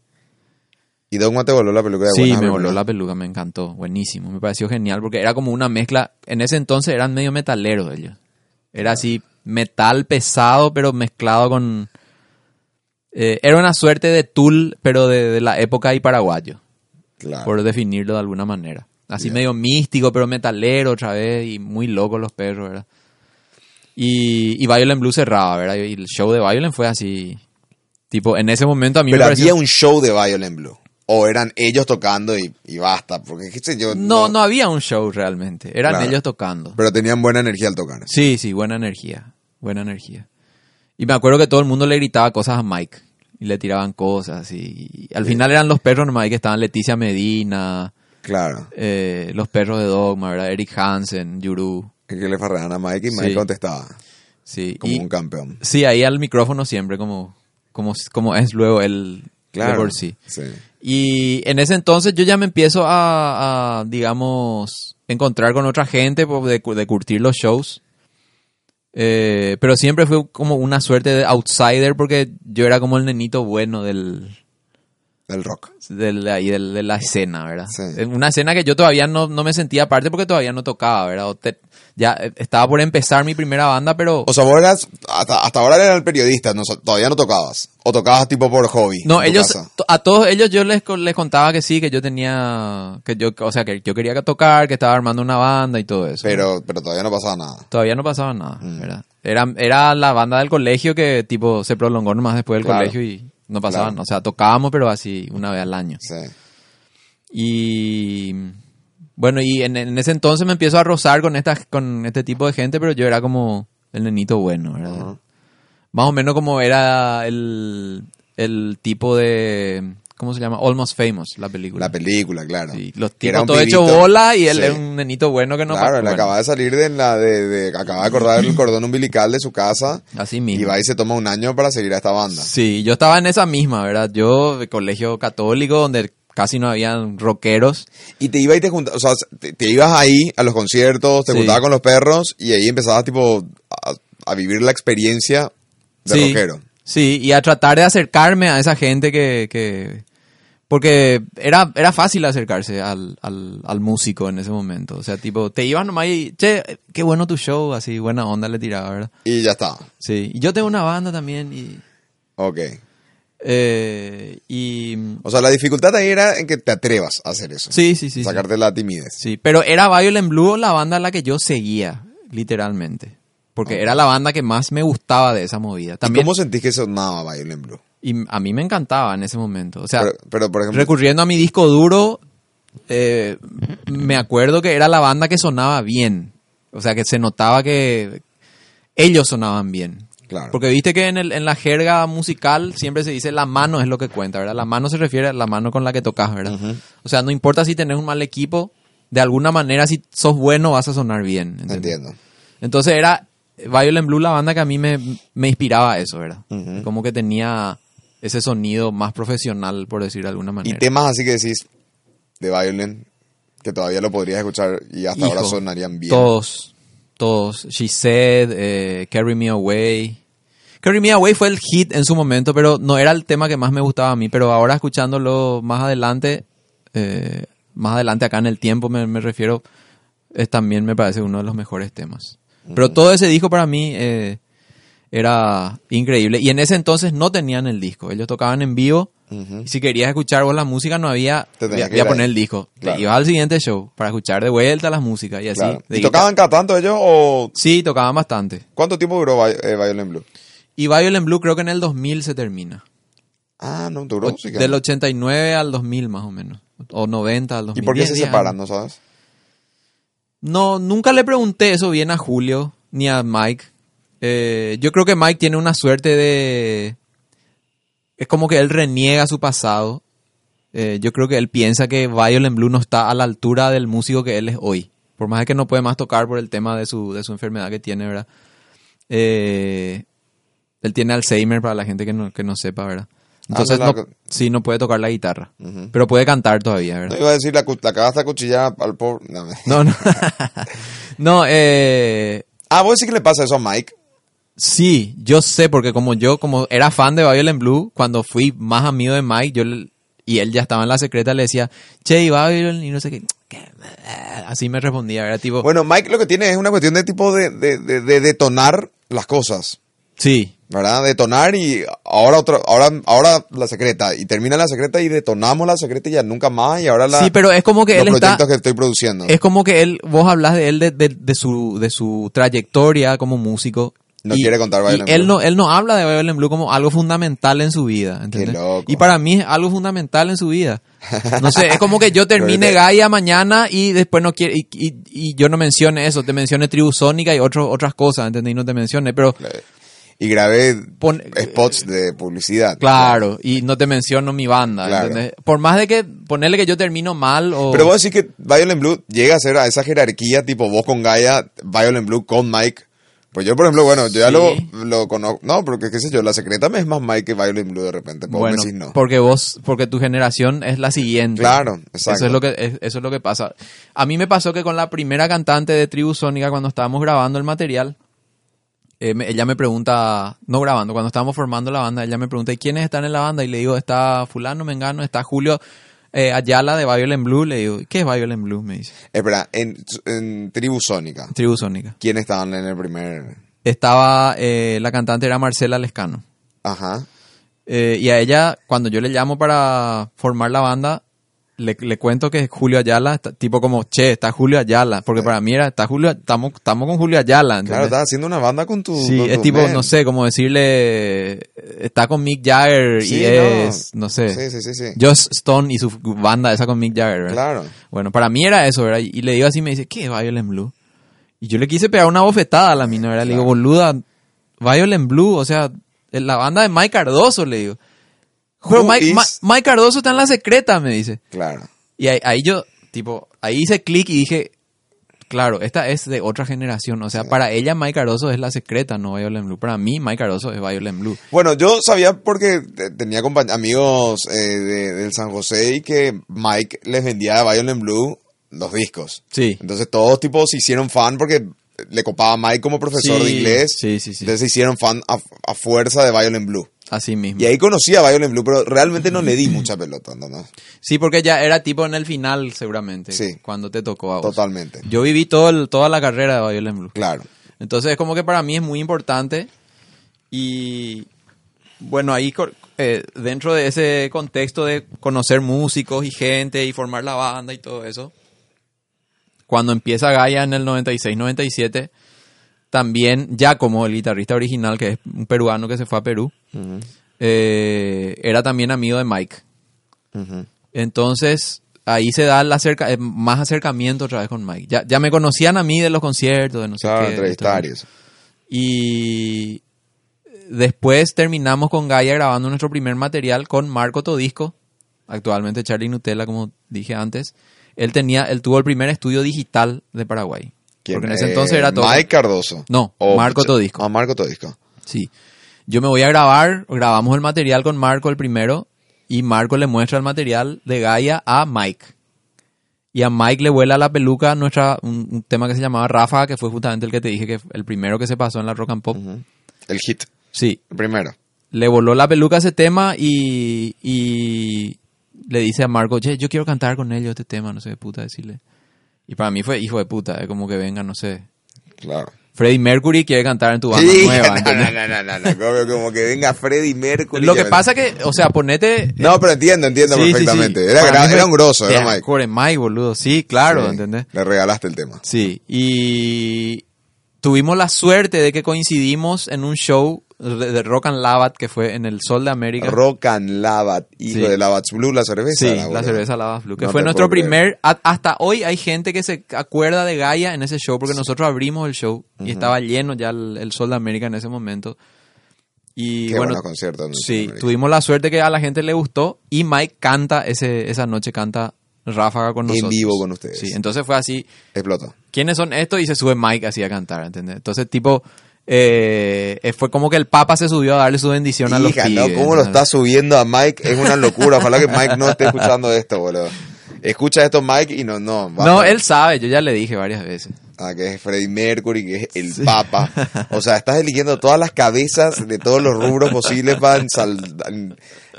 ¿Y Dogma te voló la peluca de Sí, me voló la peluca, me encantó, buenísimo, me pareció genial porque era como una mezcla, en ese entonces eran medio metaleros ellos, era así metal pesado pero mezclado con, eh, era una suerte de Tool pero de, de la época ahí paraguayo, Claro. por definirlo de alguna manera, así medio místico pero metalero otra vez y muy locos los perros, ¿verdad? Y, y Violent Blue cerraba, ¿verdad? Y el show de Violent fue así, tipo, en ese momento a mí Pero me pareció... había un show de Violent Blue. O eran ellos tocando y, y basta. Porque, qué sé yo. No, no había un show realmente. Eran Claro. ellos tocando. Pero tenían buena energía al tocar. Sí, sí, buena energía. Buena energía. Y me acuerdo que todo el mundo le gritaba cosas a Mike. Y le tiraban cosas. Y, y al final eran los perros nomás ahí que estaban Leticia Medina, Claro. eh, los perros de Dogma, ¿verdad? Eric Hansen, Yuru. Que le farreaban a Mike y Mike Sí. contestaba. Sí, Como y- un campeón. sí, ahí al micrófono siempre, como, como, como es luego él Claro. de por sí. Sí. Y en ese entonces yo ya me empiezo a, a, digamos, encontrar con otra gente pues, de, de curtir los shows. Eh, pero siempre fue como una suerte de outsider porque yo era como el nenito bueno del, Del rock. de, ahí, del- de la escena, ¿verdad? Sí. Eh, Una escena que yo todavía no, no me sentía parte porque todavía no tocaba, ¿verdad? O te- ya eh, estaba por empezar mi primera banda, pero... O sea, vos eras, hasta, hasta ahora eras el periodista, no, todavía no tocabas. O tocabas tipo por hobby. No, ellos, a todos ellos yo les, les contaba que sí, que yo tenía, que yo, o sea, que yo quería que tocar, que estaba armando una banda y todo eso. Pero, pero todavía no pasaba nada. Todavía no pasaba nada, Mm. ¿verdad? Era, era la banda del colegio que tipo se prolongó nomás después del Claro. colegio y no pasaba Claro. nada. O sea, tocábamos pero así una vez al año. Sí. Y Bueno, y en, en ese entonces me empiezo a rozar con, estas con este tipo de gente, pero yo era como el nenito bueno, ¿verdad? Más o menos como era el, el tipo de... ¿Cómo se llama? Almost Famous, la película. La película, claro. Sí, los tipos todo hecho bola y él Sí. es un nenito bueno que no claro, él bueno, acaba de salir de la de, de- acaba de cortar el cordón umbilical de su casa Así y mismo. va y se toma un año para seguir a esta banda. Sí, yo estaba en esa misma, ¿verdad? Yo de colegio católico donde casi no habían rockeros. Y te iba y te juntabas, o sea, te, te ibas ahí a los conciertos, te Sí. juntabas con los perros y ahí empezabas tipo a, a vivir la experiencia de sí, rockero. Sí, y a tratar de acercarme a esa gente que... que porque era, era fácil acercarse al, al, al músico en ese momento. O sea, tipo, te ibas nomás y, che, qué bueno tu show, así, buena onda le tiraba, ¿verdad? Y ya está. Sí, y yo tengo una banda también y... Ok. eh, y O sea, la dificultad ahí era en que te atrevas a hacer eso. sí, sí, sí. sí. Sacarte la timidez. Sí, pero era Violent Blue la banda a la que yo seguía, literalmente. Porque era la banda que más me gustaba de esa movida. ¿Y También, cómo sentís que sonaba Violent Blue? Y a mí me encantaba en ese momento. O sea, pero, pero, por ejemplo, recurriendo a mi disco duro, eh, me acuerdo que era la banda que sonaba bien. O sea, que se notaba que ellos sonaban bien. claro. Porque viste que en, el, en la jerga musical siempre se dice la mano es lo que cuenta, ¿verdad? La mano se refiere a la mano con la que tocas, ¿verdad? O sea, no importa si tenés un mal equipo, de alguna manera si sos bueno vas a sonar bien. ¿entendés? Entiendo. Entonces era Violent Blue la banda que a mí me, me inspiraba a eso, ¿verdad? Como que tenía ese sonido más profesional, por decir de alguna Y manera. temas así que decís de Violent que todavía lo podrías escuchar y hasta ahora sonarían bien. Todos, todos. She Said, eh, Carry Me Away. Carry Me Away fue el hit en su momento, pero no era el tema que más me gustaba a mí. Pero ahora escuchándolo más adelante, eh, más adelante acá en el tiempo me, me refiero, es también me parece uno de los mejores temas. Pero todo ese disco para mí eh, era increíble. Y en ese entonces no tenían el disco. Ellos tocaban en vivo. Y si querías escuchar vos la música, no había. Te tenías que a poner ahí. el disco. Claro. Ibas al siguiente show para escuchar de vuelta las músicas y así. Claro. ¿Y tocaban cada tanto ellos o Sí, tocaban bastante. cuánto tiempo duró eh, Violent Blue? Y Violent Blue creo que en el 2000 se termina. Ah, no, duró. Sí del 89 al 2000 más o menos. O 90 al 2000. ¿Y por qué se 10 separan, no sabes? No, nunca le pregunté eso bien a Julio ni a Mike. Eh, yo creo que Mike tiene una suerte de... Es como que él reniega su pasado. Eh, yo creo que él piensa que Violent Blue no está a la altura del músico que él es hoy. Por más que no puede más tocar por el tema de su, de su enfermedad que tiene, ¿verdad? Eh, él tiene Alzheimer para la gente que no, que no sepa, ¿verdad? Entonces, Ah, no, no, la- sí, no puede tocar la guitarra. Pero puede cantar todavía, No ¿verdad? iba a decir la, la cagaste a cuchillar al pobre. No, No, no. no, eh, Ah, vos sí que le pasa eso a Mike. Sí, yo sé, porque como yo, como era fan de Violent Blue, cuando fui más amigo de Mike, yo le- y él ya estaba en la secreta, le decía, che, y Violent, y no sé qué. Así me respondía, era tipo, Bueno, Mike lo que tiene es una cuestión de tipo de, de, de- de detonar las cosas. sí, ¿Verdad? Detonar y ahora otra, ahora, ahora la secreta. Y termina la secreta y detonamos la secreta y ya nunca más. Y ahora la, sí, pero es como que los él está, proyectos que estoy produciendo. es como que él, vos hablas de él, de, de- de su, de su trayectoria como músico. No y- quiere contar y Violent él Blue. no, él no habla de Violent Blue como algo fundamental en su vida, ¿entendés? loco. Y para mí es algo fundamental en su vida. No sé, es como que yo termine Gaia mañana y después no quiere, y, y- y yo no mencione eso, te mencione Tribu Sónica y otros otras cosas, ¿entendés? Y no te mencione, pero Y grabé Pon- spots de publicidad. claro, y no te menciono mi banda, Claro. ¿entendés? Por más de que ponerle que yo termino mal o... Pero vos decís que Violent Blue llega a ser a esa jerarquía, tipo vos con Gaia, Violent Blue con Mike. Pues yo, por ejemplo, bueno, yo ya Sí. lo, lo conozco. No, porque qué sé yo, la secreta me es más Mike que Violent Blue de repente. Pues bueno, me decís no. porque vos, porque tu generación es la siguiente. Claro, exacto. Eso es lo que es- eso es lo que pasa. A mí me pasó que con la primera cantante de Tribu Sónica cuando estábamos grabando el material, eh, me- ella me pregunta, no grabando, cuando estábamos formando la banda, ella me pregunta, ¿y quiénes están en la banda? Y le digo, está fulano, Mengano, está Julio eh, Ayala de Violent Blue. Le digo, ¿qué es Violent Blue? Me dice. Espera, en, en Tribu Sónica, Tribu Sónica. ¿quiénes estaban en el primer...? Estaba, eh, la cantante era Marcela Lescano. Ajá. Eh, y a ella, cuando yo le llamo para formar la banda, le, le cuento que Julio Ayala, tipo como, che, está Julio Ayala, porque para mí era, está Julio, estamos, estamos con Julio Ayala, ¿entendés? Claro, estás haciendo una banda con tu. Sí, con es tu tipo, no sé, como decirle, está con Mick Jagger Sí, y es, no, sé, Sí, sí, sí, sí. Joss Stone y su banda esa con Mick Jagger, ¿verdad? Claro. Bueno, para mí era eso, ¿verdad? Y le digo así, me dice, ¿qué es Violent Blue? Y yo le quise pegar una bofetada a la mina, ¿verdad? Le digo, boluda, Violent Blue, o sea, la banda de Mike Cardoso, le digo. Pero Mike, is- Ma- Mike Cardoso está en la secreta, me dice. Claro. Y ahí, ahí yo, tipo, ahí hice clic y dije, claro, esta es de otra generación. O sea, para ella Mike Cardoso es la secreta, no Violent Blue. Para mí Mike Cardoso es Violent Blue. Bueno, yo sabía porque te- tenía amigos eh, de- del San José y que Mike les vendía a Violent Blue los discos. Sí. Entonces todos tipo se hicieron fan porque le copaba a Mike como profesor Sí, de inglés. sí, sí, sí. Entonces se hicieron fan a, a fuerza de Violent Blue. Así mismo. Y ahí conocí a Violent Blue, pero realmente no le di mucha pelota, ¿no? no? Sí, porque ya era tipo en el final, seguramente. Sí. Cuando te tocó a vos. Totalmente. Yo viví todo el- toda la carrera de Violent Blue. Claro. Entonces es como que para mí es muy importante y bueno, ahí eh, dentro de ese contexto de conocer músicos y gente y formar la banda y todo eso, cuando empieza Gaia en el 96-97, también ya como el guitarrista original, que es un peruano que se fue a Perú, eh, era también amigo de Mike. Entonces, ahí se da el acerca, eh, más acercamiento otra vez con Mike. Ya, ya me conocían a mí de los conciertos, de no sé Claro, qué. entrevistar esto, eso. y después terminamos con Gaia grabando nuestro primer material con Marco Todisco, actualmente Charlie Nutella, como dije antes. Él tenía, él tuvo el primer estudio digital de Paraguay. ¿Quién? Porque en ese Eh, entonces era todo. Mike Cardoso. No, O- Marco Todisco. Ah, Marco Todisco. Sí. Yo me voy a grabar, grabamos el material con Marco el primero, y Marco le muestra el material de Gaia a Mike. Y a Mike le vuela la peluca nuestra, un, un tema que se llamaba Ráfaga, que fue justamente el que te dije que el primero que se pasó en la Rock and Pop. El hit. Sí, El primero. le voló la peluca ese tema y, y le dice a Marco, che, yo quiero cantar con ellos este tema, no sé qué puta decirle. Y para mí fue hijo de puta, es como que venga, no sé. Claro. Freddie Mercury quiere cantar en tu banda Sí, nueva. no, no, no, no, no, como, como que venga Freddie Mercury. Lo que pasa que, o sea, ponete... No, pero entiendo, entiendo Sí, perfectamente. sí. Era, era fue- un grosso, era Era Mike. Core Mike, boludo. Sí, claro, ¿entendés? Le regalaste el tema. Sí, y tuvimos la suerte de que coincidimos en un show de, de Rock and Lavat que fue en el Sol de América. Rock and Lavat, hijo Sí. de Lavat's Blue, la cerveza. Sí, la cerveza Lavat Blue, que No fue nuestro primer... a- hasta hoy hay gente que se acuerda de Gaia en ese show porque nosotros abrimos el show y estaba lleno ya el, el Sol de América en ese momento. Y Qué bueno, en Sí, tuvimos la suerte que a la gente le gustó y Mike canta ese, esa noche, canta Ráfaga con En nosotros. vivo con ustedes. Sí, entonces fue así, Explotó. ¿quiénes son estos? Y se sube Mike así a cantar, ¿entendés? Entonces, tipo, eh, eh, fue como que el Papa se subió a darle su bendición a los pibes. ¿no? ¿Cómo lo está subiendo a Mike? Es una locura. Ojalá que Mike no esté escuchando esto, boludo. Escucha esto, Mike, y no, no. No, él sabe, yo ya le dije varias veces. Ah, que es Freddie Mercury, que es el Papa. O sea, estás eligiendo todas las cabezas de todos los rubros posibles para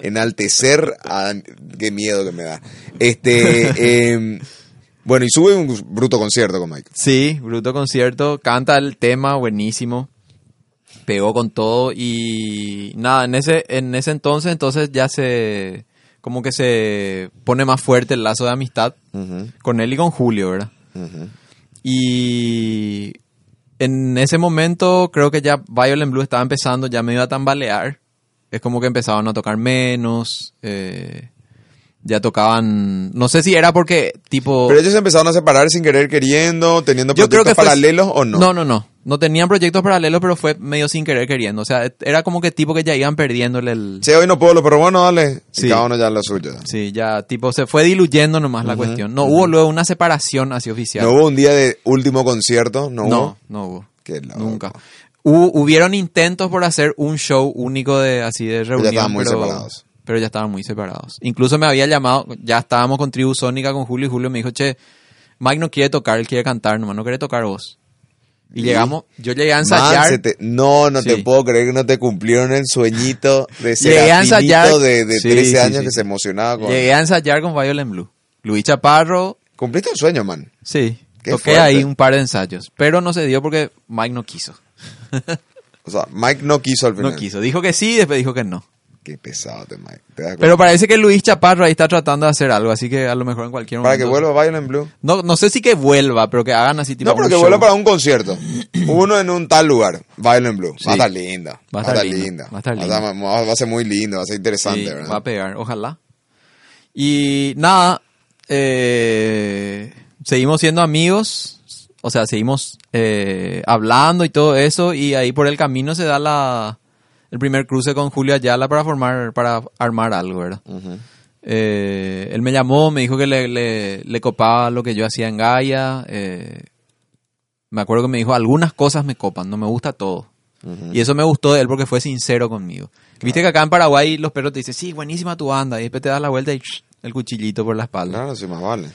enaltecer a... Qué miedo que me da. Este... em, bueno, y sube un bruto concierto con Mike. Sí, bruto concierto, canta el tema buenísimo, pegó con todo y nada, en ese, en ese entonces entonces ya se, como que se pone más fuerte el lazo de amistad con él y con Julio, ¿verdad? Y en ese momento creo que ya Violent Blue estaba empezando, ya me iba a tambalear, es como que empezaban a tocar menos, eh, ya tocaban, no sé si era porque tipo... Pero ellos empezaron a separar sin querer queriendo, teniendo Yo creo proyectos que fue- paralelos o no. No, no, no. No tenían proyectos paralelos, pero fue medio sin querer queriendo. O sea, era como que tipo que ya iban perdiéndole el... Che, hoy no puedo, pero bueno, dale. Y Sí. cada uno ya lo suyo. Sí, ya tipo se fue diluyendo nomás la cuestión. No hubo luego una separación así oficial. ¿No hubo un día de último concierto? No, no, hubo. no hubo. Qué. Nunca. Hu- hubieron intentos por hacer un show único de así de reunión, estaban muy pero, separados. Pero ya estaban muy separados. Incluso me había llamado, ya estábamos con Tribu Sónica con Julio y Julio me dijo, che, Mike no quiere tocar, él quiere cantar nomás, no quiere tocar vos. Y, llegamos, yo llegué a ensayar. te- no, no te puedo creer que no te cumplieron el sueñito de Serafinito ensayar. de, de Sí, 13 sí, años que se emocionaba con... Llegué a ensayar con Violent Blue. Luis Chaparro, Cumpliste un sueño, man. sí. Qué toqué fuerte. ahí un par de ensayos. Pero no se dio porque Mike no quiso. O sea, Mike no quiso al final. No quiso. Dijo que sí y después dijo que no. Qué pesado te, Mike. ¿Te? Pero parece que Luis Chaparro ahí está tratando de hacer algo, así que a lo mejor en cualquier momento. Para que vuelva Violent Blue. No, no sé si que vuelva, pero que hagan así tipo. No, pero que show. vuelva para un concierto. Uno en un tal lugar. Violent Blue. Sí. Va a estar linda. Va a estar lindo, va a estar lindo. Va, va a ser muy lindo, va a ser interesante, Sí, ¿verdad? va a pegar, ojalá. Y nada, eh, seguimos siendo amigos, o sea, seguimos eh, hablando y todo eso, y ahí por el camino se da la el primer cruce con Julio Ayala para formar, para armar algo, ¿verdad? Eh, él me llamó, me dijo que le, le, le copaba lo que yo hacía en Gaia. eh, me acuerdo que me dijo, algunas cosas me copan, no me gusta todo. Y eso me gustó de él porque fue sincero conmigo. Viste que acá en Paraguay los perros te dicen, sí, buenísima tu banda, y después te das la vuelta y el cuchillito por la espalda. Claro, sí, más vale.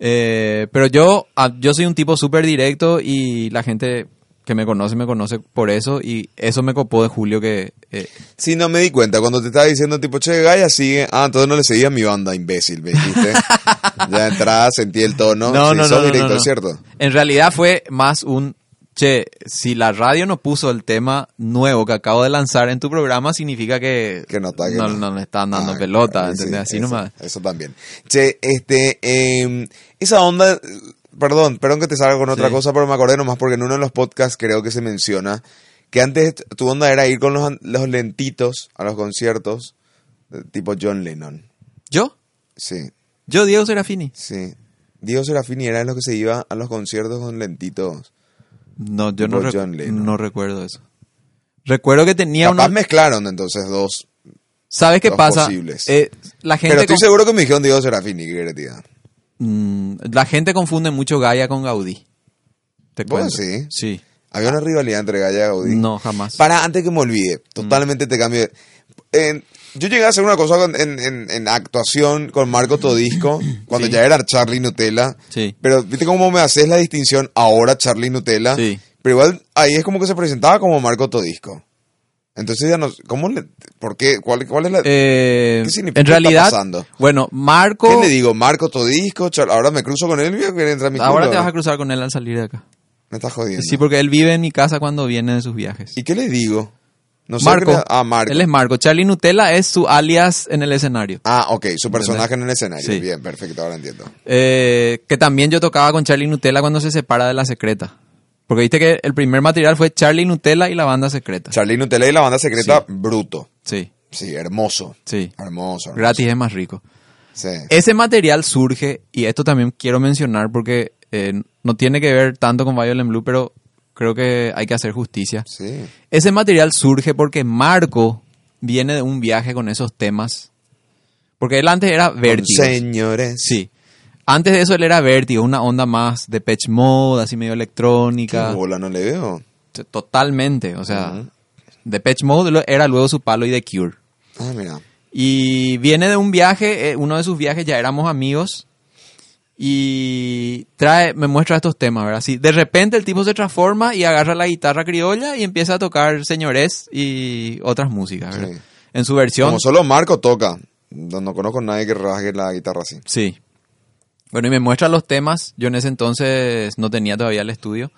Eh, pero yo, ah, yo soy un tipo súper directo y la gente que me conoce me conoce por eso y eso me copó de Julio que... eh, Sí, no me di cuenta. Cuando te estaba diciendo, tipo, che, Gaia sigue. Ah, entonces no le seguía a mi banda, imbécil, ¿viste? ya de entrada sentí el tono. No, Sí, no, no, no, directo, no, no. ¿cierto? En realidad fue más un, che, si la radio no puso el tema nuevo que acabo de lanzar en tu programa, significa que, Que no está, que no, no. no le están dando Ah, pelota, claro, ¿entendés? sí, Así eso, nomás. Eso también. Che, este, eh, esa onda, perdón, perdón que te salga con otra Sí. cosa, pero me acordé nomás porque en uno de los podcasts creo que se menciona que antes tu onda era ir con los, los lentitos a los conciertos, tipo John Lennon. ¿Yo? Sí, Yo, Diego Serafini. sí. Diego Serafini era de los que se iba a los conciertos con lentitos. No, yo no, recu- John Lennon. no recuerdo eso. Recuerdo que tenía Capaz unos... mezclaron entonces dos. ¿Sabes qué dos pasa? posibles. Eh, la gente Pero estoy con- seguro que me dijeron Diego Serafini, qué creatividad. Mm, la gente confunde mucho Gaia con Gaudí. Te ¿Vos cuento. decís? Sí. Había una rivalidad entre Gaia y Gaudí. No, jamás. Para, antes que me olvide, Mm. totalmente te cambio. Yo llegué a hacer una cosa con- en, en- en actuación con Marco Todisco, cuando Sí. ya era Charlie Nutella. Sí. Pero, ¿viste cómo me haces la distinción ahora Charlie Nutella? Sí. Pero igual ahí es como que se presentaba como Marco Todisco. Entonces ya no... ¿Cómo le...? ¿Por qué? ¿Cuál, cuál es la...? Eh, ¿Qué significa? en ¿Qué está realidad, pasando? bueno, Marco... ¿Qué le digo? Marco Todisco, Char- ahora me cruzo con él y voy a entrar a mi Ahora culo. te vas a cruzar con él al salir de acá. Me estás jodiendo. Sí, porque él vive en mi casa cuando viene de sus viajes. ¿Y qué le digo? No sé Marco. le- Ah, Marco. Él es Marco. Charlie Nutella es su alias en el escenario. Ah, ok, su personaje en el escenario. Sí. Bien, perfecto, ahora entiendo. Eh, que también yo tocaba con Charlie Nutella cuando se separa de la secreta. Porque viste que el primer material fue Charlie Nutella y la banda secreta. Charlie Nutella y la banda secreta, bruto. Sí, Sí, hermoso. sí. Hermoso. hermoso. Gratis es más rico. Sí. Ese material surge, y esto también quiero mencionar porque eh, no tiene que ver tanto con Violent Blue, pero creo que hay que hacer justicia. Sí. Ese material surge porque Marco viene de un viaje con esos temas. Porque él antes era Vértigo. Señores. Sí. Antes de eso él era Vértigo, una onda más de Patch Mode, así medio Qué electrónica. bola, no le veo. Totalmente, o sea, de Patch Mode era luego su palo y de Cure. Ah, mira. Y viene de un viaje, eh, uno de sus viajes ya éramos amigos y trae, me muestra estos temas, ¿verdad? Así, de repente el tipo se transforma y agarra la guitarra criolla y empieza a tocar señores y otras músicas, ¿verdad? Sí. En su versión. Como solo Marco toca. No, no conozco a nadie que rasgue la guitarra así. Sí. Bueno, y me muestra los temas. Yo en ese entonces no tenía todavía el estudio.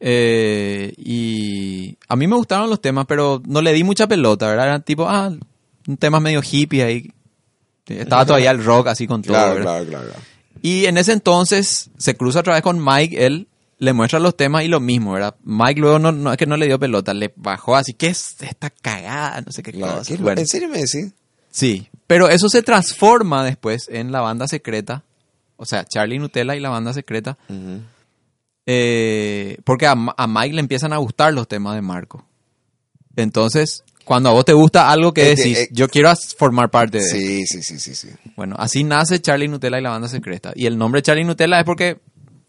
Eh, y a mí me gustaron los temas, pero no le di mucha pelota, ¿verdad? Eran tipo, ah, un tema medio hippie ahí. Estaba todavía el rock así con todo. Claro, ¿verdad? claro, claro, claro. Y en ese entonces se cruza otra vez con Mike, él le muestra los temas y lo mismo, ¿verdad? Mike luego no, no es que no le dio pelota, le bajó así, ¿qué es esta cagada? No sé qué Claro. cosa. ¿Qué- Bueno, ¿En serio me decís? sí, pero eso se transforma después en la banda secreta, o sea, Charlie Nutella y la banda secreta, eh, porque a, Mike le empiezan a gustar los temas de Marco. Entonces, cuando a vos te gusta algo que decís, eh, yo quiero formar parte de Sí, sí, sí, sí, sí. bueno, así nace Charlie Nutella y la banda secreta. Y el nombre Charlie Nutella es porque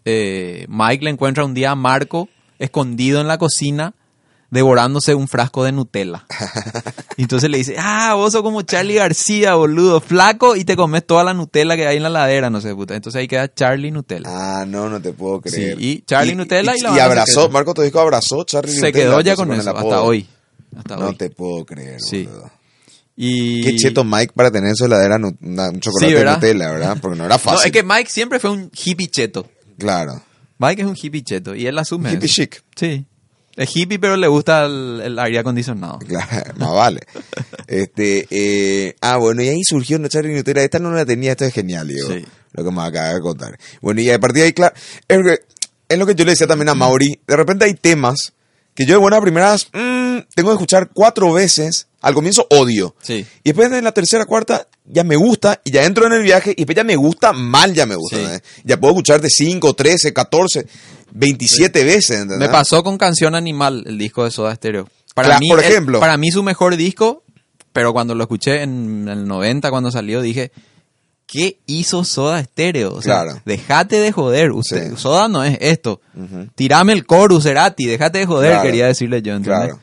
eh, Mike le encuentra un día a Marco escondido en la cocina devorándose un frasco de Nutella. Y entonces le dice, ah, vos sos como Charlie García, boludo, flaco, y te comes toda la Nutella que hay en la ladera, no sé, puta. Entonces ahí queda Charlie Nutella. Ah, no, no te puedo Sí, creer. y Charlie Nutella y la Y abrazó. Marco Todisco abrazó Charlie Se Nutella. quedó ya con eso, apodo. hasta hoy. Hasta No hoy. te puedo creer, Sí. boludo. Y... Qué cheto Mike para tener en su heladera un chocolate Sí, de. Nutella, ¿verdad? Porque no era No, fácil. es que Mike siempre fue un hippie cheto. Claro. Mike es un hippie cheto y él asume Hippie eso. chic. Sí. Es hippie, pero le gusta el, el aire acondicionado. Claro, más vale. Este, eh, ah, bueno, y ahí surgió una charla Nutella. Esta no la tenía, esto es genial, Diego. Sí. Lo que me acaba de contar. Bueno, y a partir de ahí, claro, es, que- es lo que yo le decía también a Mauri. De repente hay temas que yo de buenas primeras mm, tengo que escuchar cuatro veces. Al comienzo odio. Sí. Y después en la tercera, cuarta, ya me gusta y ya entro en el viaje y después ya me gusta, mal ya me gusta. Sí. ¿entendés? Ya puedo escuchar de 5, 13, 14, 27 veces. ¿entendés? Me pasó con Canción Animal, el disco de Soda Stereo. Para mí, por el- ejemplo. para mí su mejor disco, pero cuando lo escuché en el 90, cuando salió, dije, ¿qué hizo Soda Stereo? O sea, Claro. dejate de joder. Usted, Sí. Soda no es esto. Ujú. Tirame el coro, Cerati, déjate de joder, Claro. quería decirle yo, ¿entendés? Claro.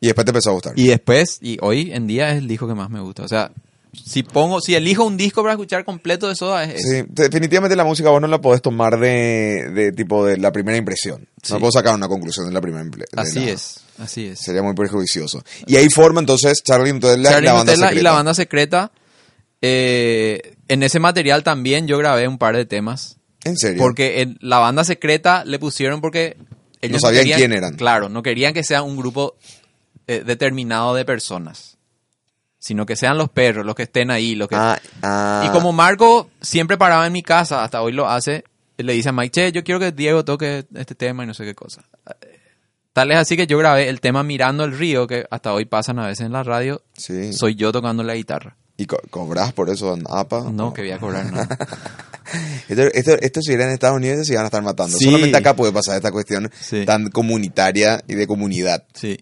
Y después te empezó a gustar. Y después, y hoy en día es el disco que más me gusta. O sea, si pongo, si elijo un disco para escuchar completo de Soda, es. Sí, definitivamente la música vos no la podés tomar de, de tipo de la primera impresión. Sí. No puedo sacar una conclusión de la primera impresión. Así es, así es. Sería muy perjudicioso. Y ahí forma entonces Charlie Nutella y Charlie la banda Nutella secreta. y la banda secreta. eh, en ese material también yo grabé un par de temas. ¿En serio? Porque en la banda secreta le pusieron porque ellos sabían querían- quién eran. Claro, no querían que sea un grupo eh, determinado de personas. Sino que sean los perros, los que estén ahí, los que... Ah, ah. Y como Marco siempre paraba en mi casa, hasta hoy lo hace, le dice a Mike, che, yo quiero que Diego toque este tema y no sé qué cosa. Tal es así que yo grabé el tema Mirando el río, que hasta hoy pasan a veces en la radio, Sí. soy yo tocando la guitarra. ¿Y co- cobras por eso en APA? No, que voy a cobrar nada. Esto, esto, esto si era en Estados Unidos se iban a estar matando. Sí. Solamente acá puede pasar esta cuestión Sí. tan comunitaria y de comunidad. Sí.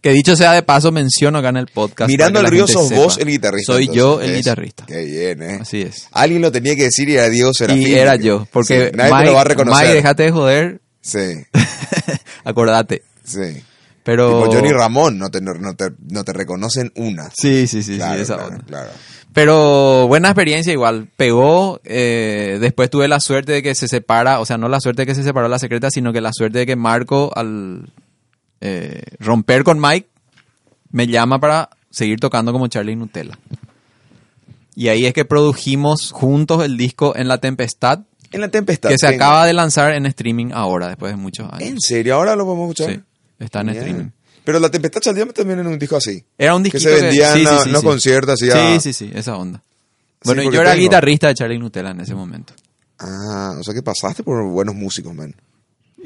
Que dicho sea de paso, menciono acá en el podcast. Mirando la río sos sepa. vos el guitarrista. Soy entonces. yo el guitarrista. Qué bien, ¿eh? Así es. Alguien lo tenía que decir y era Diego Serafín. Y era yo, porque Sí, nadie te Mike, lo va a reconocer. Mike, déjate de joder, Sí, acordate. sí. Pero... Tipo Johnny Ramón, no te, no, te, no te reconocen una. Sí, sí, sí, claro, sí, esa claro. Pero buena experiencia igual. Pegó. eh, después tuve la suerte de que se separa. O sea, no la suerte de que se separó la secreta, sino que la suerte de que Marco, al eh, romper con Mike, me llama para seguir tocando como Charlie Nutella. Y ahí es que produjimos juntos el disco En la Tempestad, En la tempestad. que se tengo- acaba de lanzar en streaming ahora, después de muchos años. ¿En serio? ¿Ahora lo podemos escuchar? Sí, está en Bien. streaming. Pero la tempestad salió también en un disco así. Era un Que disquito se vendía sí, en sí, sí, los sí. conciertos así. Sí, a- sí, sí, esa onda. Sí, Bueno, yo era tengo. guitarrista de Charlie Nutella en ese momento. Ah, o sea que pasaste por buenos músicos, man.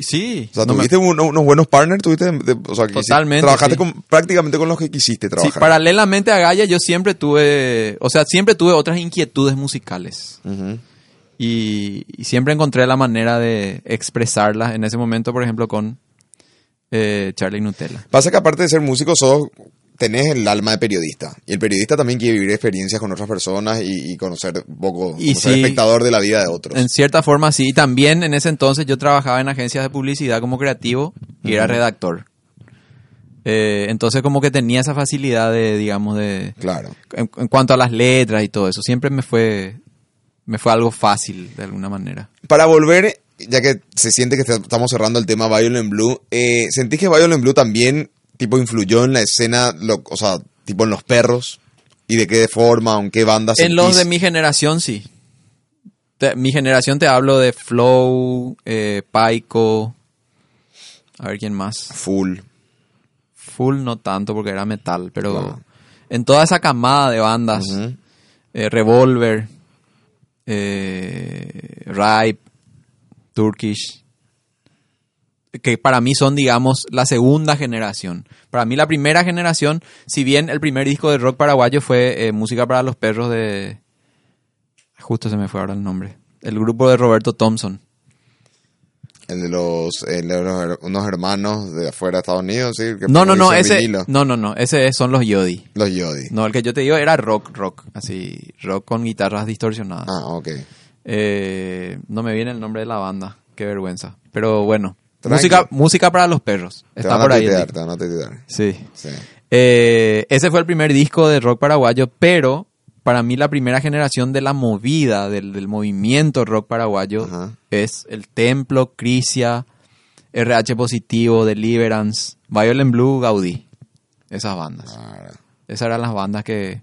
Sí. O sea, no tuviste uno- unos buenos partners, tuviste, o sea, que Totalmente, trabajaste sí. con, prácticamente con los que quisiste Sí, trabajar. paralelamente a Gaia yo siempre tuve, o sea, siempre tuve otras inquietudes musicales y, y siempre encontré la manera de expresarlas en ese momento, por ejemplo, con eh, Charlie Nutella. Pasa que aparte de ser músico, sos, tenés el alma de periodista. Y el periodista también quiere vivir experiencias con otras personas y, y conocer un poco, Y sí. espectador de la vida de otros. En cierta forma sí, y también en ese entonces yo trabajaba en agencias de publicidad como creativo y era redactor. Eh, entonces como que tenía esa facilidad de, digamos, de... Claro. En, en cuanto a las letras y todo eso, siempre me fue, me fue algo fácil de alguna manera. Para volver, ya que se siente que est- estamos cerrando el tema Violent Blue, eh, ¿sentís que Violent Blue también tipo influyó en la escena, lo- o sea, tipo en los perros? ¿Y de qué forma, en qué banda En los de mi generación, sí. Te- mi generación te hablo de Flow, eh, Paiko, a ver quién más. Full. Full no tanto porque era metal, pero en toda esa camada de bandas, eh, Revolver, eh, Ripe, Turkish, que para mí son, digamos, la segunda generación. Para mí la primera generación, si bien el primer disco de rock paraguayo fue eh, Música para los Perros de... Justo se me fue ahora el nombre. El grupo de Roberto Thompson. El de los, el de los unos hermanos de afuera de Estados Unidos, sí. que No, no, no, ese... vinilo. No, no, no, ese son los Yodi. Los Yodi. No, el que yo te digo era rock, rock, así, rock con guitarras distorsionadas. Ah, ok. Eh, no me viene el nombre de la banda, qué vergüenza. Pero bueno, Tranqui. música, música para los perros. Te Está van por a ahí. te van a. Sí. Sí. Eh, ese fue el primer disco de rock paraguayo, pero para mí la primera generación de la movida, del, del movimiento rock paraguayo, Ajá. es El Templo, Crisia, RH Positivo, Deliverance, Violent Blue, Gaudí. Esas bandas. Claro. Esas eran las bandas que,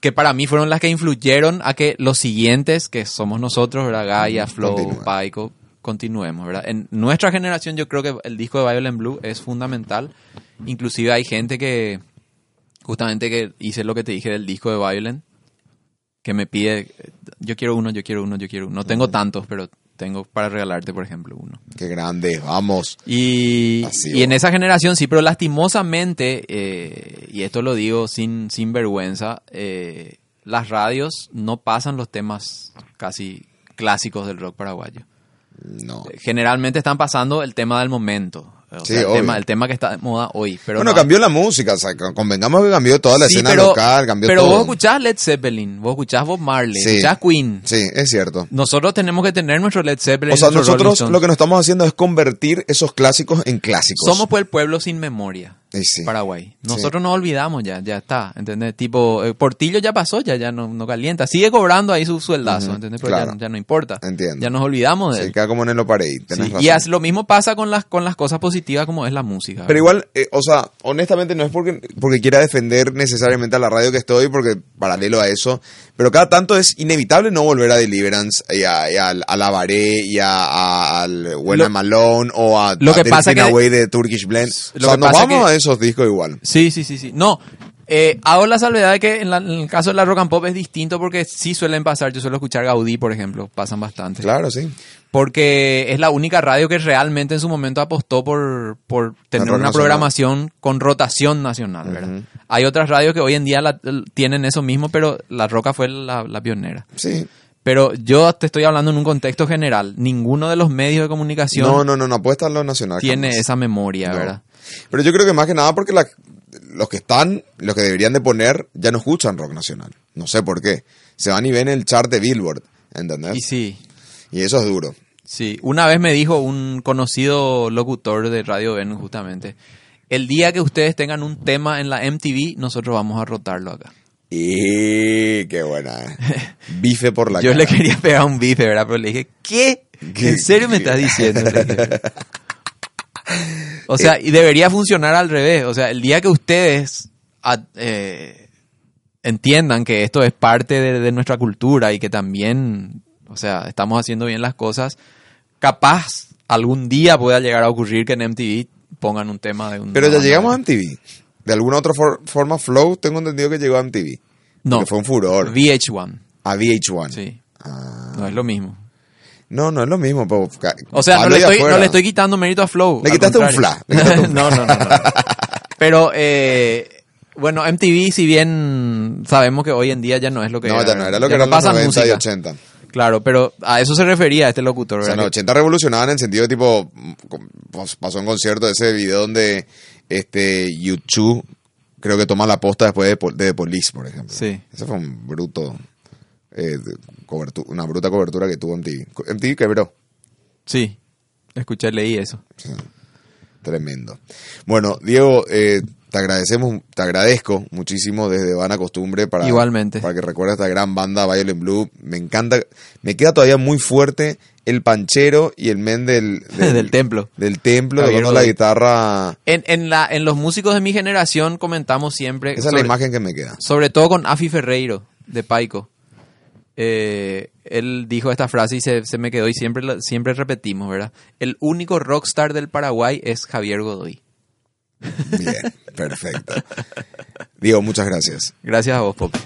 que para mí fueron las que influyeron a que los siguientes, que somos nosotros, ¿verdad? Gaia, Flow, Continúa. Paico, continuemos, ¿verdad? En nuestra generación yo creo que el disco de Violent Blue es fundamental. Inclusive hay gente que, justamente que hice lo que te dije del disco de Violent, que me pide, yo quiero uno, yo quiero uno, yo quiero uno. No tengo tantos, pero tengo para regalarte, por ejemplo, uno. Qué grande, vamos. Y, Así, y en esa generación sí, pero lastimosamente, eh, y esto lo digo sin, sin vergüenza, eh, las radios no pasan los temas casi clásicos del rock paraguayo. No. Generalmente están pasando el tema del momento. O Sí, sea, el, tema, el tema que está de moda hoy. Pero bueno, no- cambió la música, o sea, con- convengamos que cambió toda la Sí, escena pero, local, cambió pero todo. vos escuchás Led Zeppelin, vos escuchás Bob Marley, Sí. escuchás Queen. Sí, es cierto. Nosotros tenemos que tener nuestro Led Zeppelin. O sea, nosotros lo que nos estamos haciendo es convertir esos clásicos en clásicos. Somos pues el pueblo sin memoria. Sí. Paraguay. Nosotros nos olvidamos ya, ya está, ¿entendés? Tipo, eh, Portillo ya pasó, ya, ya no, no calienta. Sigue cobrando ahí su sueldazo, Ujú, ¿entendés? Pero ya- claro. ya, no importa. Entiendo. Ya nos olvidamos de Se él. queda como en el Opareí, tenés Sí, razón. Y lo mismo pasa con las, con las cosas positivas como es la música. Pero igual, eh, o sea, honestamente no es porque, porque quiera defender necesariamente a la radio que estoy, porque paralelo a eso, pero cada tanto es inevitable no volver a Deliverance y a, y al- a la Baré y a, a- al When Lo- I'm Alone o a, lo a que pasa que- de Turkish Blend. O Lo sea, que nos pasa vamos que- a esos discos igual. Sí, sí, sí, sí. No, eh, hago la salvedad de que en, la- en el caso de la rock and pop es distinto porque sí suelen pasar. Yo suelo escuchar Gaudí, por ejemplo, pasan bastante. Claro, sí. Porque es la única radio que realmente en su momento apostó por, por tener una nacional. programación con rotación nacional, ¿verdad? Hay otras radios que hoy en día la- tienen eso mismo, pero la Roca fue la, la pionera. Sí. Pero yo te estoy hablando en un contexto general. Ninguno de los medios de comunicación No, no, no, no apuesta a lo nacional. tiene jamás. esa memoria, No. ¿verdad? Pero yo creo que más que nada porque la- los que están, los que deberían de poner, ya no escuchan rock nacional. No sé por qué. Se van y ven el chart de Billboard, ¿entendés? Y sí, Y eso es duro. sí. Una vez me dijo un conocido locutor de Radio Venus justamente, el día que ustedes tengan un tema en la MTV, nosotros vamos a rotarlo acá. Y qué buena. eh. Bife por la Yo cara. le quería pegar un bife, ¿verdad? Pero le dije, ¿qué? ¿Qué? ¿En serio me estás diciendo? O sea, y debería funcionar al revés. O sea, el día que ustedes a- eh, entiendan que esto es parte de, de nuestra cultura y que también, o sea, estamos haciendo bien las cosas, capaz algún día pueda llegar a ocurrir que en MTV pongan un tema de un... Pero ya llegamos a. MTV. De alguna otra for- forma, Flow, tengo entendido que llegó a MTV. No, Que fue un furor. VH1, A VH1. sí. Ah. No es lo mismo. No, no es lo mismo. pero O sea, no le, de estoy, no le estoy quitando mérito a Flow. Le quitaste un contrario. fla, le quitaste un no, no, no, no. Pero, eh, bueno, MTV, si bien sabemos que hoy en día ya no es lo que No, era. ya no era lo que era en los pasan 90 y música. 80. Claro, pero a eso se refería este locutor. O sea, en los 80 revolucionaban en el sentido de tipo, pues, pasó un concierto de ese video donde este YouTube creo que toma la posta después de, de The Police, por ejemplo. Sí. Ese fue un bruto, eh, una bruta cobertura que tuvo MTV. MTV quebró. Sí, escuché, leí eso. Sí. Tremendo. Bueno, Diego, eh, te agradecemos, te agradezco muchísimo desde Vana Costumbre para, Igualmente. para que recuerdes esta gran banda Violent Blue. Me encanta, me queda todavía muy fuerte el panchero y el men del, Del templo. Del templo, tocando la guitarra. En, en, la, en los músicos de mi generación comentamos siempre, Esa es la imagen que me queda. sobre todo con Afi Ferreiro, de Paico. Eh, él dijo esta frase y se, se me quedó y siempre, siempre repetimos, ¿verdad? El único rockstar del Paraguay es Javier Godoy. Bien, perfecto. Diego, muchas gracias. Gracias a vos, Pope.